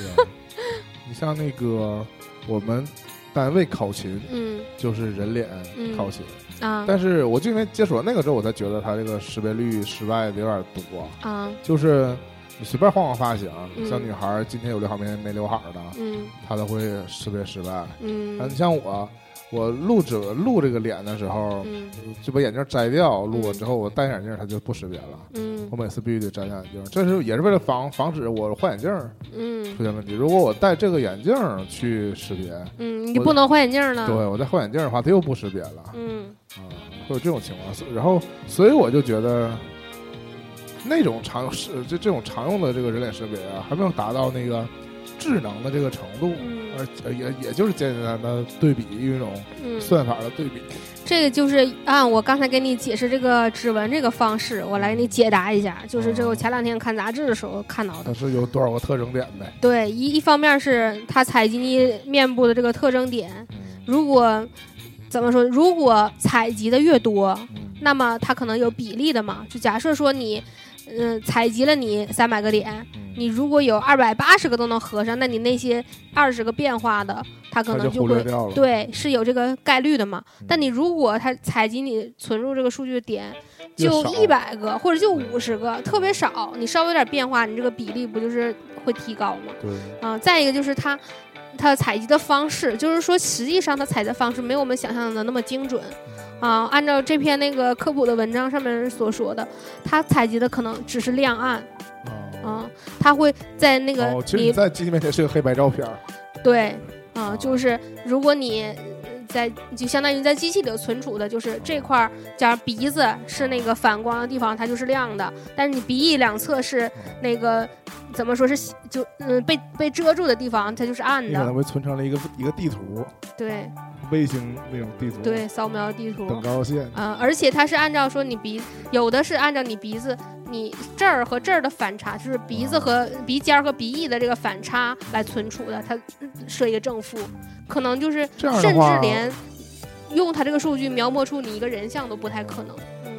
你像那个我们单位考勤，嗯，就是人脸考勤啊。但是我就因为接触了那个之后，我才觉得他这个识别率失败的有点多啊，就是。你随便换换发型，像女孩今天有刘海明天没刘海的，嗯，她都会识别失败。嗯，你像我，我录这录这个脸的时候，嗯，就把眼镜摘掉，录了之后我戴眼镜，它就不识别了。嗯，我每次必须得摘下眼镜，这是也是为了防防止我换眼镜，嗯，出现问题。如果我戴这个眼镜去识别，嗯，你不能换眼镜了。对，我再换眼镜的话，它又不识别了。嗯，啊，会有这种情况，然后所以我就觉得。那种常用是这这种常用的这个人脸识别啊，还没有达到那个智能的这个程度，而也也就是简简单单的对比一种算法的对比。这个就是按我刚才给你解释这个指纹这个方式，我来给你解答一下。就是这我前两天看杂志的时候看到的。它是有多少个特征点呗？对，一一方面是它采集你面部的这个特征点，如果怎么说，如果采集的越多，那么它可能有比例的嘛？就假设说你。嗯，采集了你三百个点，你如果有二百八十个都能合上，那你那些二十个变化的，它可能就会对是有这个概率的嘛。但你如果它采集你存入这个数据的点就一百个或者就五十个，特别少，你稍微有点变化，你这个比例不就是会提高吗？对啊，再一个就是它它采集的方式，就是说实际上它采集方式没有我们想象的那么精准。啊，按照这篇那个科普的文章上面所说的，它采集的可能只是亮暗，啊，它会在那个你在机器面前是个黑白照片，对，啊，就是如果你在就相当于在机器里存储的，就是这块儿，假如鼻子是那个反光的地方，它就是亮的，但是你鼻翼两侧是那个怎么说是就嗯被被遮住的地方，它就是暗的，可能会存成了一个一个地图，对。卫星那种地图，对，扫描地图，等高线嗯，而且它是按照说你鼻，有的是按照你鼻子，你这儿和这儿的反差，就是鼻子和鼻尖和鼻翼的这个反差来存储的，它设一个正负，可能就是甚至连用它这个数据描摹出你一个人像都不太可能。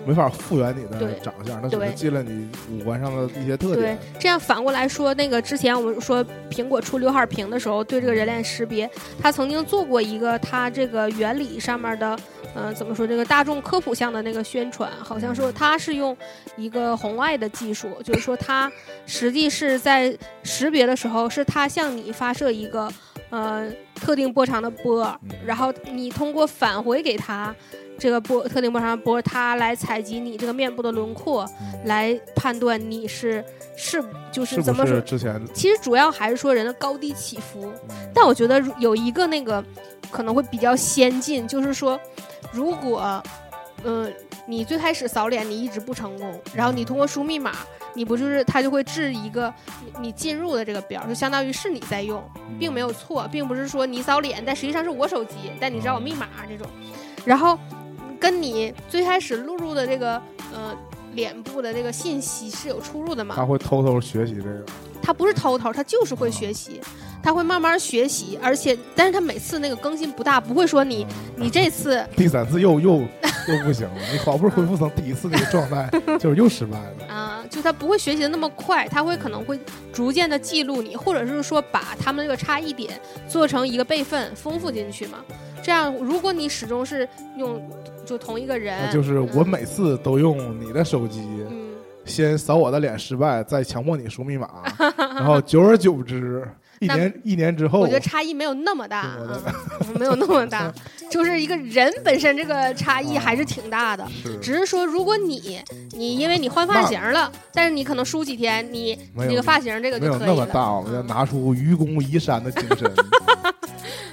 没法复原你的长相，那只是记了你五官上的一些特点。对，这样反过来说，那个之前我们说苹果出刘海屏的时候，对这个人脸识别，他曾经做过一个它这个原理上面的，嗯，怎么说这个大众科普项的那个宣传，好像说它是用一个红外的技术，就是说它实际是在识别的时候，是它向你发射一个呃特定波长的波，然后你通过返回给它。这个波特定波长波，它来采集你这个面部的轮廓，来判断你是是就是怎么说？之前其实主要还是说人的高低起伏。但我觉得有一个那个可能会比较先进，就是说，如果嗯你最开始扫脸你一直不成功，然后你通过输密码，你不就是它就会置一个你进入的这个表，就相当于是你在用，并没有错，并不是说你扫脸，但实际上是我手机，但你知道我密码这种，然后。跟你最开始录入的这个呃脸部的这个信息是有出入的嘛？他会偷偷学习这个？他不是偷偷，他就是会学习，他会慢慢学习，而且但是他每次那个更新不大，不会说你你这次 第三次又又又不行了，你好不容易恢复成第一次那个状态，就是又失败了啊！就他不会学习的那么快，他会可能会逐渐的记录你，或者是说把他们这个差异点做成一个备份，丰富进去嘛。这样，如果你始终是用。就同一个人，就是我每次都用你的手机，先扫我的脸失败，再强迫你输密码，然后久而久之，一年一年之后，我觉得差异没有那么大 啊，没有那么大，就是一个人本身这个差异还是挺大的。只是说，如果你你因为你换发型了，但是你可能输几天，你那个发型这个就可以了。没有那么大，我们要拿出愚公移山的精神。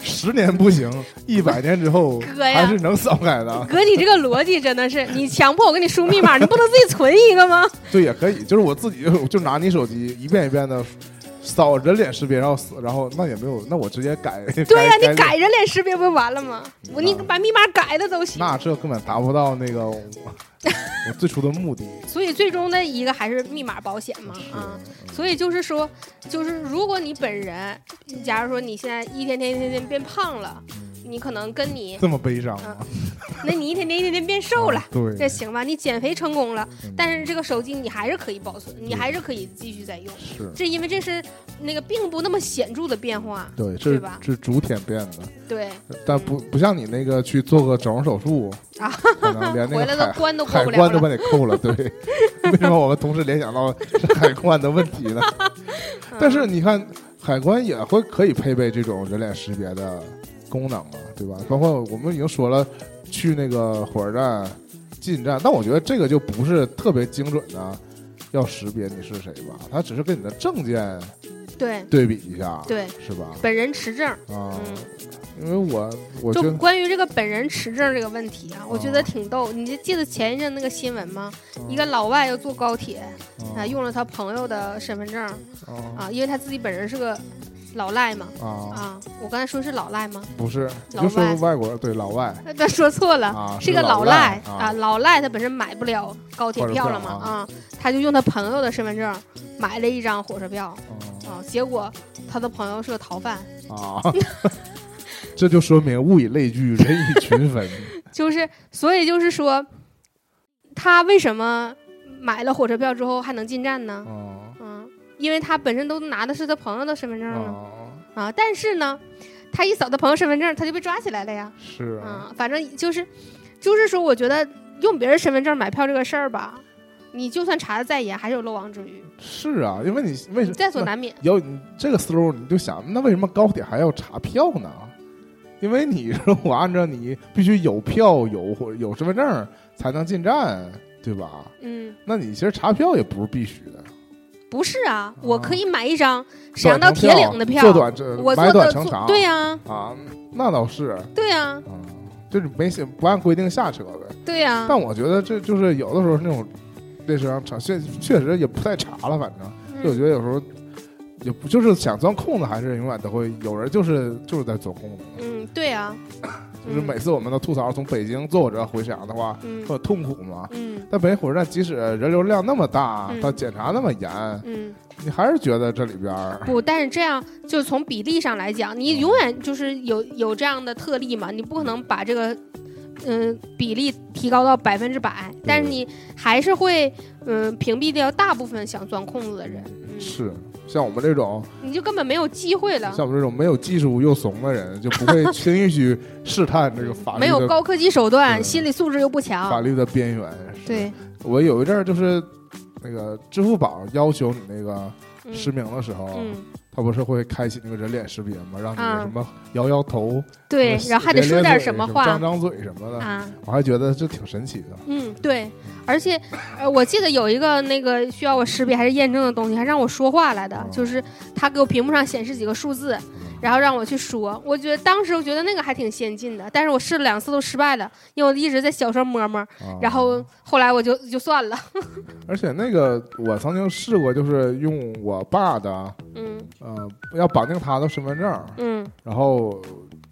十年不行，一百年之后 还是能扫开的。哥，你这个逻辑真的是，你强迫我给你输密码，你不能自己存一个吗？对，也可以，就是我自己就就拿你手机一遍一遍的。扫人脸识别然后死，然后那也没有，那我直接改。对呀，你改人脸识别不就完了吗？我你把密码改了都行。那这根本达不到那个 我最初的目的。所以最终的一个还是密码保险嘛啊。所以就是说，就是如果你本人，假如说你现在一天天一天天变胖了。你可能跟你这么悲伤吗？那你一天天一天天变瘦了，对，这行吧？你减肥成功了，但是这个手机你还是可以保存，你还是可以继续在用。是，这因为这是那个并不那么显著的变化，对，是吧？是逐天变的，对。但不不像你那个去做个整容手术啊，连那个 海关都海关都把你扣了，对。为什么我们同时联想到是海关的问题呢？但是你看，海关也会可以配备这种人脸识别的。功能嘛，对吧？包括我们已经说了，去那个火车站进站，但我觉得这个就不是特别精准的，要识别你是谁吧？它只是跟你的证件对对比一下，对是吧？本人持证啊，因为我我就关于这个本人持证这个问题啊，我觉得挺逗。你就记得前一阵那个新闻吗？一个老外要坐高铁啊，用了他朋友的身份证啊，因为他自己本人是个。老赖吗？啊啊！我刚才说是老赖吗？不是，就说外国对老外。他说错了，是个老赖啊！老赖他本身买不了高铁票了嘛啊，他就用他朋友的身份证买了一张火车票啊，结果他的朋友是个逃犯啊，这就说明物以类聚，人以群分。就是，所以就是说，他为什么买了火车票之后还能进站呢？因为他本身都拿的是他朋友的身份证呢，啊，但是呢，他一扫他朋友身份证，他就被抓起来了呀。是啊，反正就是，就是说，我觉得用别人身份证买票这个事儿吧，你就算查的再严，还是有漏网之鱼。是啊，因为你为什么在所难免？有这个思路，你就想，那为什么高铁还要查票呢？因为你说我按照你必须有票有或有身份证才能进站，对吧？嗯，那你其实查票也不是必须的。不是啊，我可以买一张沈阳到铁岭的票，坐短我坐短乘长，对呀，啊，那倒是，对呀，嗯，就是没不按规定下车呗，对呀。但我觉得这就是有的时候那种列车上查，确确实也不太查了，反正，就我觉得有时候也不就是想钻空子，还是永远都会有人就是就是在钻空子。嗯，对呀。就是每次我们都吐槽从北京坐火车回沈阳的话，很痛苦嘛。嗯。但北京火车站即使人流量那么大，它检查那么严，嗯，你还是觉得这里边不。但是这样，就从比例上来讲，你永远就是有有这样的特例嘛，你不可能把这个嗯比例提高到百分之百，但是你还是会嗯屏蔽掉大部分想钻空子的人。是。像我们这种，你就根本没有机会了。像我们这种没有技术又怂的人，就不会 轻易去试探这个法律。没有高科技手段，心理素质又不强。法律的边缘。对，我有一阵儿就是那个支付宝要求你那个实名的时候。他不是会开启那个人脸识别吗？让你什么摇摇头，对，然后还得说点什么话，张张嘴什么的啊！我还觉得这挺神奇的。嗯，对，而且呃，我记得有一个那个需要我识别还是验证的东西，还让我说话来的，就是他给我屏幕上显示几个数字。然后让我去说，我觉得当时我觉得那个还挺先进的，但是我试了两次都失败了，因为我一直在小声摸摸，然后后来我就就算了。而且那个我曾经试过，就是用我爸的，嗯，呃，要绑定他的身份证，嗯，然后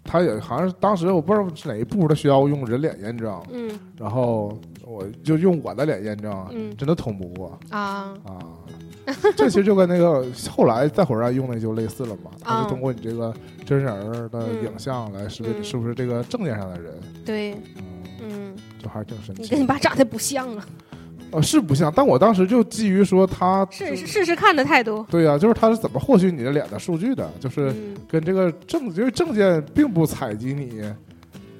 他也好像是当时我不知道是哪一步，他需要用人脸验证，嗯，然后我就用我的脸验证，嗯，真的通不过。啊。啊。这其实就跟那个后来在火车站用的就类似了嘛，他是通过你这个真人的影像来识别你是不是这个证件上的人。对，嗯，就还是挺神奇。你跟你爸长得不像啊？呃，是不像，但我当时就基于说他试试试看的态度。对呀，就是他是怎么获取你的脸的数据的？就是跟这个证，因为证件并不采集你。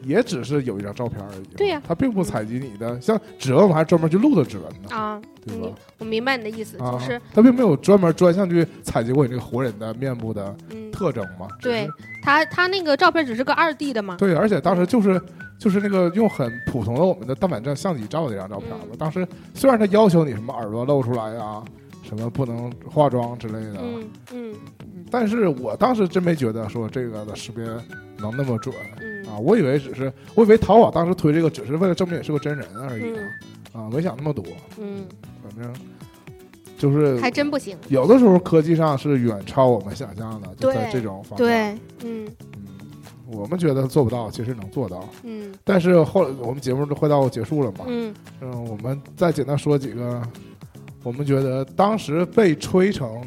也只是有一张照片而已。对呀，他并不采集你的，像指纹，我们还专门去录的指纹呢。啊，对吧？我明白你的意思，就是他并没有专门专项去采集过你这个活人的面部的特征嘛。对，他他那个照片只是个二 D 的嘛。对，而且当时就是就是那个用很普通的我们的单反照相机照的一张照片嘛。当时虽然他要求你什么耳朵露出来啊，什么不能化妆之类的，嗯嗯，但是我当时真没觉得说这个的识别能那么准。啊，我以为只是，我以为淘宝当时推这个只是为了证明你是个真人而已啊，啊没想那么多。嗯，反正就是还真不行。有的时候科技上是远超我们想象的，就在这种方面。对，嗯嗯，我们觉得做不到，其实能做到。嗯，但是后来我们节目都快到结束了嘛。嗯嗯，我们再简单说几个，我们觉得当时被吹成。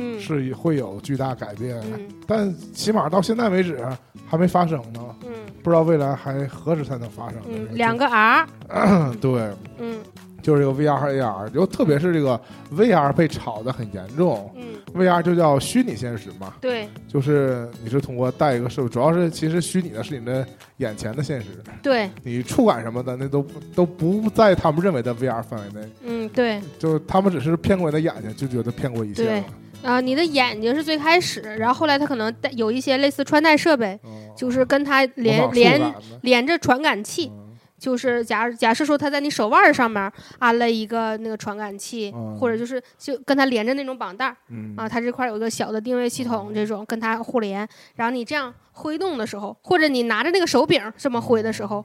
嗯，是会有巨大改变，但起码到现在为止还没发生呢。嗯，不知道未来还何时才能发生。嗯，两个 R，对，嗯，就是这个 VR 和 AR，就特别是这个 VR 被炒的很严重。嗯，VR 就叫虚拟现实嘛。对，就是你是通过带一个设备，主要是其实虚拟的是你的眼前的现实。对，你触感什么的那都都不在他们认为的 VR 范围内。嗯，对，就是他们只是骗过你的眼睛，就觉得骗过一切了。啊，你的眼睛是最开始，然后后来它可能带有一些类似穿戴设备，就是跟它连连连着传感器，就是假假设说它在你手腕上面安了一个那个传感器，或者就是就跟它连着那种绑带儿，啊，它这块有一个小的定位系统，这种跟它互联，然后你这样挥动的时候，或者你拿着那个手柄这么挥的时候。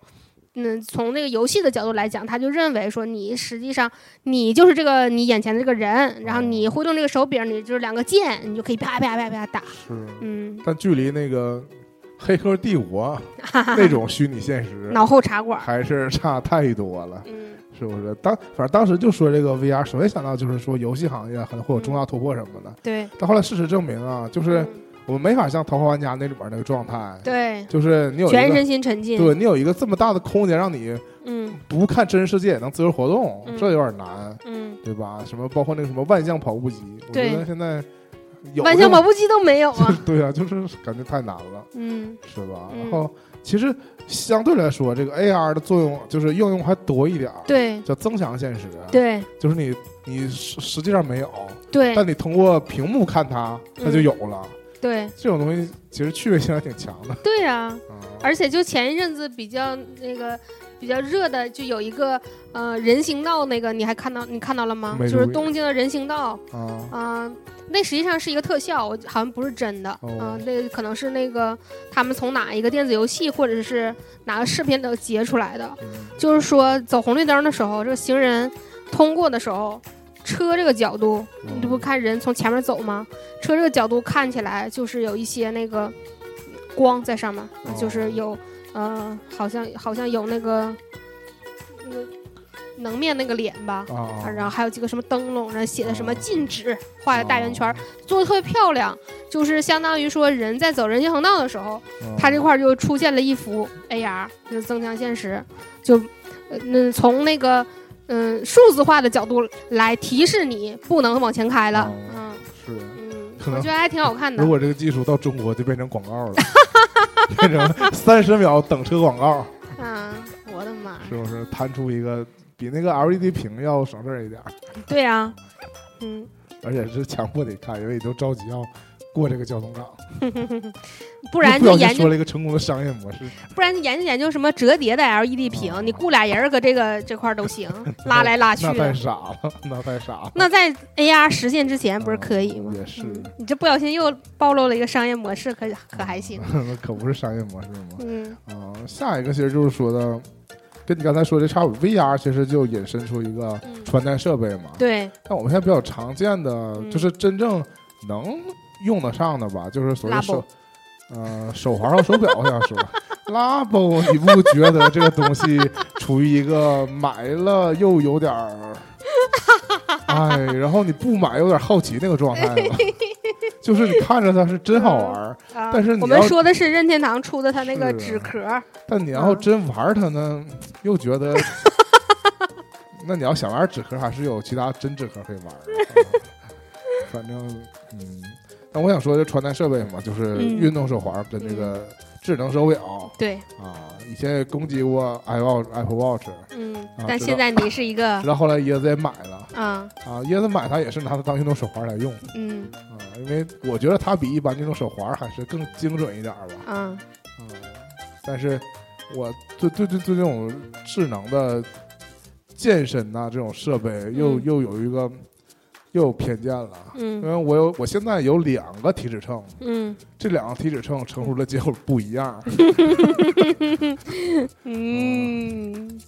嗯，从那个游戏的角度来讲，他就认为说你实际上你就是这个你眼前的这个人，然后你挥动这个手柄，你就是两个键，你就可以啪啪啪啪打。是，嗯。但距离那个《黑客帝国 》那种虚拟现实，脑后茶馆还是差太多了。嗯，是不是？当反正当时就说这个 VR，首先想到就是说游戏行业可能会有重大突破什么的。对。但后来事实证明啊，就是。我们没法像《桃花玩家》那里边那个状态，对，就是你有全身心沉浸，对你有一个这么大的空间，让你嗯。不看真实世界也能自由活动，这有点难，嗯，对吧？什么包括那个什么万象跑步机，我觉得现在有万象跑步机都没有啊，对啊，就是感觉太难了，嗯，是吧？然后其实相对来说，这个 AR 的作用就是应用还多一点，对，叫增强现实，对，就是你你实实际上没有，对，但你通过屏幕看它，它就有了。对，这种东西其实趣味性还挺强的。对呀，而且就前一阵子比较那个比较热的，就有一个呃人行道那个，你还看到你看到了吗？就是东京的人行道。啊，那实际上是一个特效，好像不是真的。啊，那可能是那个他们从哪一个电子游戏或者是哪个视频都截出来的，就是说走红绿灯的时候，这个行人通过的时候。车这个角度，你这不看人从前面走吗？车这个角度看起来就是有一些那个光在上面，就是有呃，好像好像有那个那个能面那个脸吧，然后还有几个什么灯笼，然后写的什么禁止，画的大圆圈，做的特别漂亮，就是相当于说人在走人行横道的时候，它这块就出现了一幅 AR，就是增强现实，就那从那个。嗯，数字化的角度来提示你不能往前开了。嗯，是，嗯，我觉得还挺好看的。如果这个技术到中国，就变成广告了，变成三十秒等车广告。啊，我的妈！是不是弹出一个比那个 LED 屏要省事儿一点？对呀，嗯，而且是强迫得看，因为你都着急要。过这个交通岗，不然就研究说了一个成功的商业模式。不然研究研究什么折叠的 LED 屏，你雇俩人搁这个这块都行，拉来拉去。那太傻了，那太傻了。那在 AR 实现之前不是可以吗？也是。你这不小心又暴露了一个商业模式，可可还行？那 可不是商业模式吗？嗯。啊，下一个其实就是说的，跟你刚才说的差不多。VR 其实就引申出一个穿戴设备嘛。对。但我们现在比较常见的就是真正能。用得上的吧，就是所谓手，呃，手环和手表。我想说，拉布，你不觉得这个东西处于一个买了又有点儿，哎，然后你不买有点好奇那个状态吗？就是你看着它是真好玩，但是我们说的是任天堂出的它那个纸壳，但你要真玩它呢，又觉得，那你要想玩纸壳，还是有其他真纸壳可以玩。反正，嗯。那我想说的穿戴设备嘛，就是运动手环跟这个智能手表。对啊，以前也攻击过 Apple Apple Watch。嗯，但现在你是一个。直到后来椰子也买了。啊啊，椰子买它也是拿它当运动手环来用。嗯啊，因为我觉得它比一般运动手环还是更精准一点吧。嗯嗯，但是我对对对对这种智能的健身呐这种设备又又有一个。又有偏见了，嗯，因为我有，我现在有两个体脂秤，嗯，这两个体脂秤称出的结果不一样，嗯，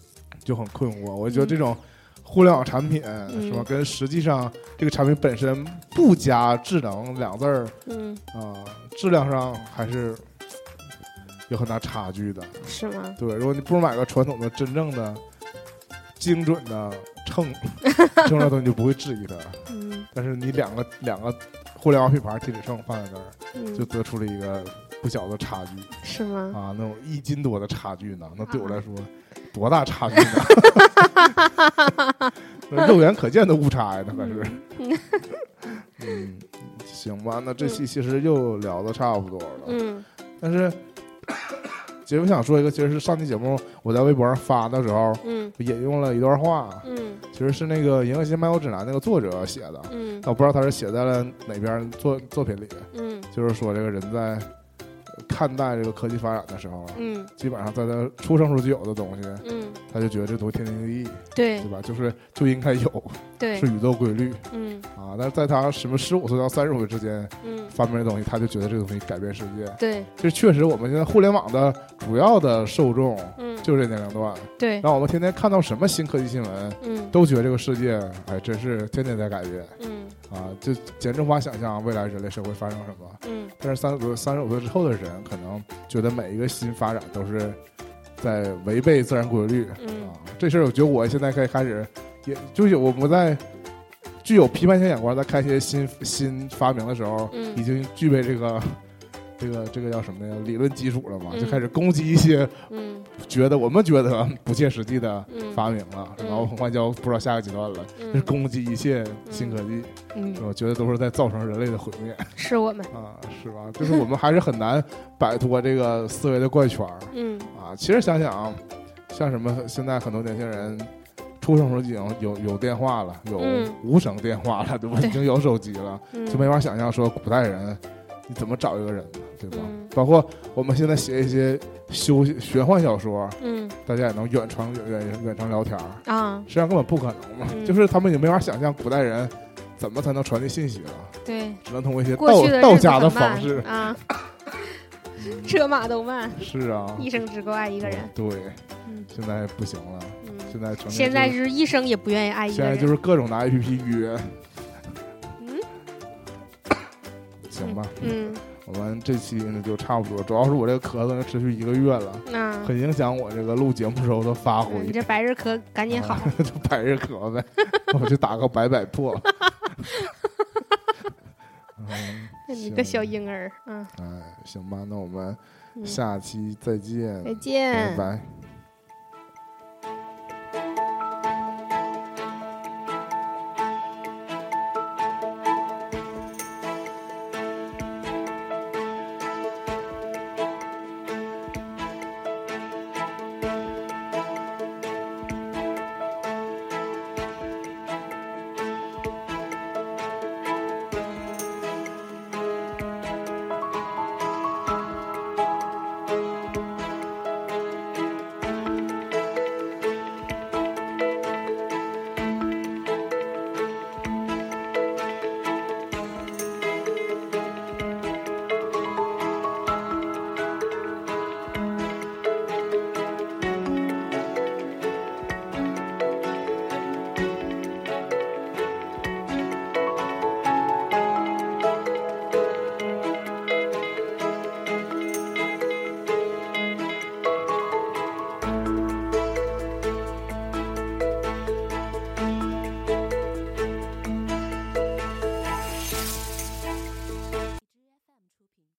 就很困惑。我觉得这种互联网产品是吧，跟实际上这个产品本身不加智能两字儿，嗯。啊，质量上还是有很大差距的，是吗？对，如果你不如买个传统的、真正的、精准的。秤，这种东西就不会质疑它。嗯，但是你两个两个互联网品牌体脂秤放在那儿，就得出了一个不小的差距。是吗？啊，那种一斤多的差距呢？那对我来说，多大差距呢？肉眼可见的误差呀，那可是。嗯，行吧，那这期其实又聊的差不多了。嗯，但是。其实我想说一个，其实是上期节目我在微博上发的时候，嗯，引用了一段话，嗯，其实是那个《银河系漫游指南》那个作者写的，嗯，我不知道他是写在了哪边作作品里，嗯，就是说这个人在。看待这个科技发展的时候，嗯，基本上在他出生时就有的东西，嗯，他就觉得这东西天经地义，对，对吧？就是就应该有，对，是宇宙规律，嗯，啊，但是在他什么十五岁到三十五岁之间，嗯，发明的东西，他就觉得这个东西改变世界，对，就确实我们现在互联网的主要的受众，嗯，就是这年龄段，对，然后我们天天看到什么新科技新闻，嗯，都觉得这个世界，哎，真是天天在改变，嗯。啊，就简直无法想象未来人类社会发生什么。嗯，但是三十多、三十五岁之后的人，可能觉得每一个新发展都是在违背自然规律。嗯，啊，这事儿我觉得我现在可以开始，也就有我不在具有批判性眼光，在看一些新新发明的时候，已经具备这个。这个这个叫什么呀？理论基础了嘛，就开始攻击一些，嗯，觉得我们觉得不切实际的发明了，然后很快就不知道下个阶段了，是攻击一切新科技，嗯，我觉得都是在造成人类的毁灭，是我们啊，是吧？就是我们还是很难摆脱这个思维的怪圈嗯，啊，其实想想，像什么现在很多年轻人出生时候已经有有电话了，有无声电话了，对吧？已经有手机了，就没法想象说古代人。你怎么找一个人呢？对吧？包括我们现在写一些修玄幻小说，嗯，大家也能远程远远远程聊天啊，实际上根本不可能嘛。就是他们已经没法想象古代人怎么才能传递信息了。对，只能通过一些道道家的方式啊，车马都慢。是啊，一生只够爱一个人。对，现在不行了。现在现在就是一生也不愿意爱一个人。现在就是各种拿 APP 约。行吧，嗯，我们这期呢就差不多，主要是我这个咳嗽持续一个月了，很影响我这个录节目时候的发挥。你这百日咳赶紧好，就百日咳呗，我就打个百百破。嗯，你个小婴儿，嗯，哎，行吧，那我们下期再见，再见，拜拜。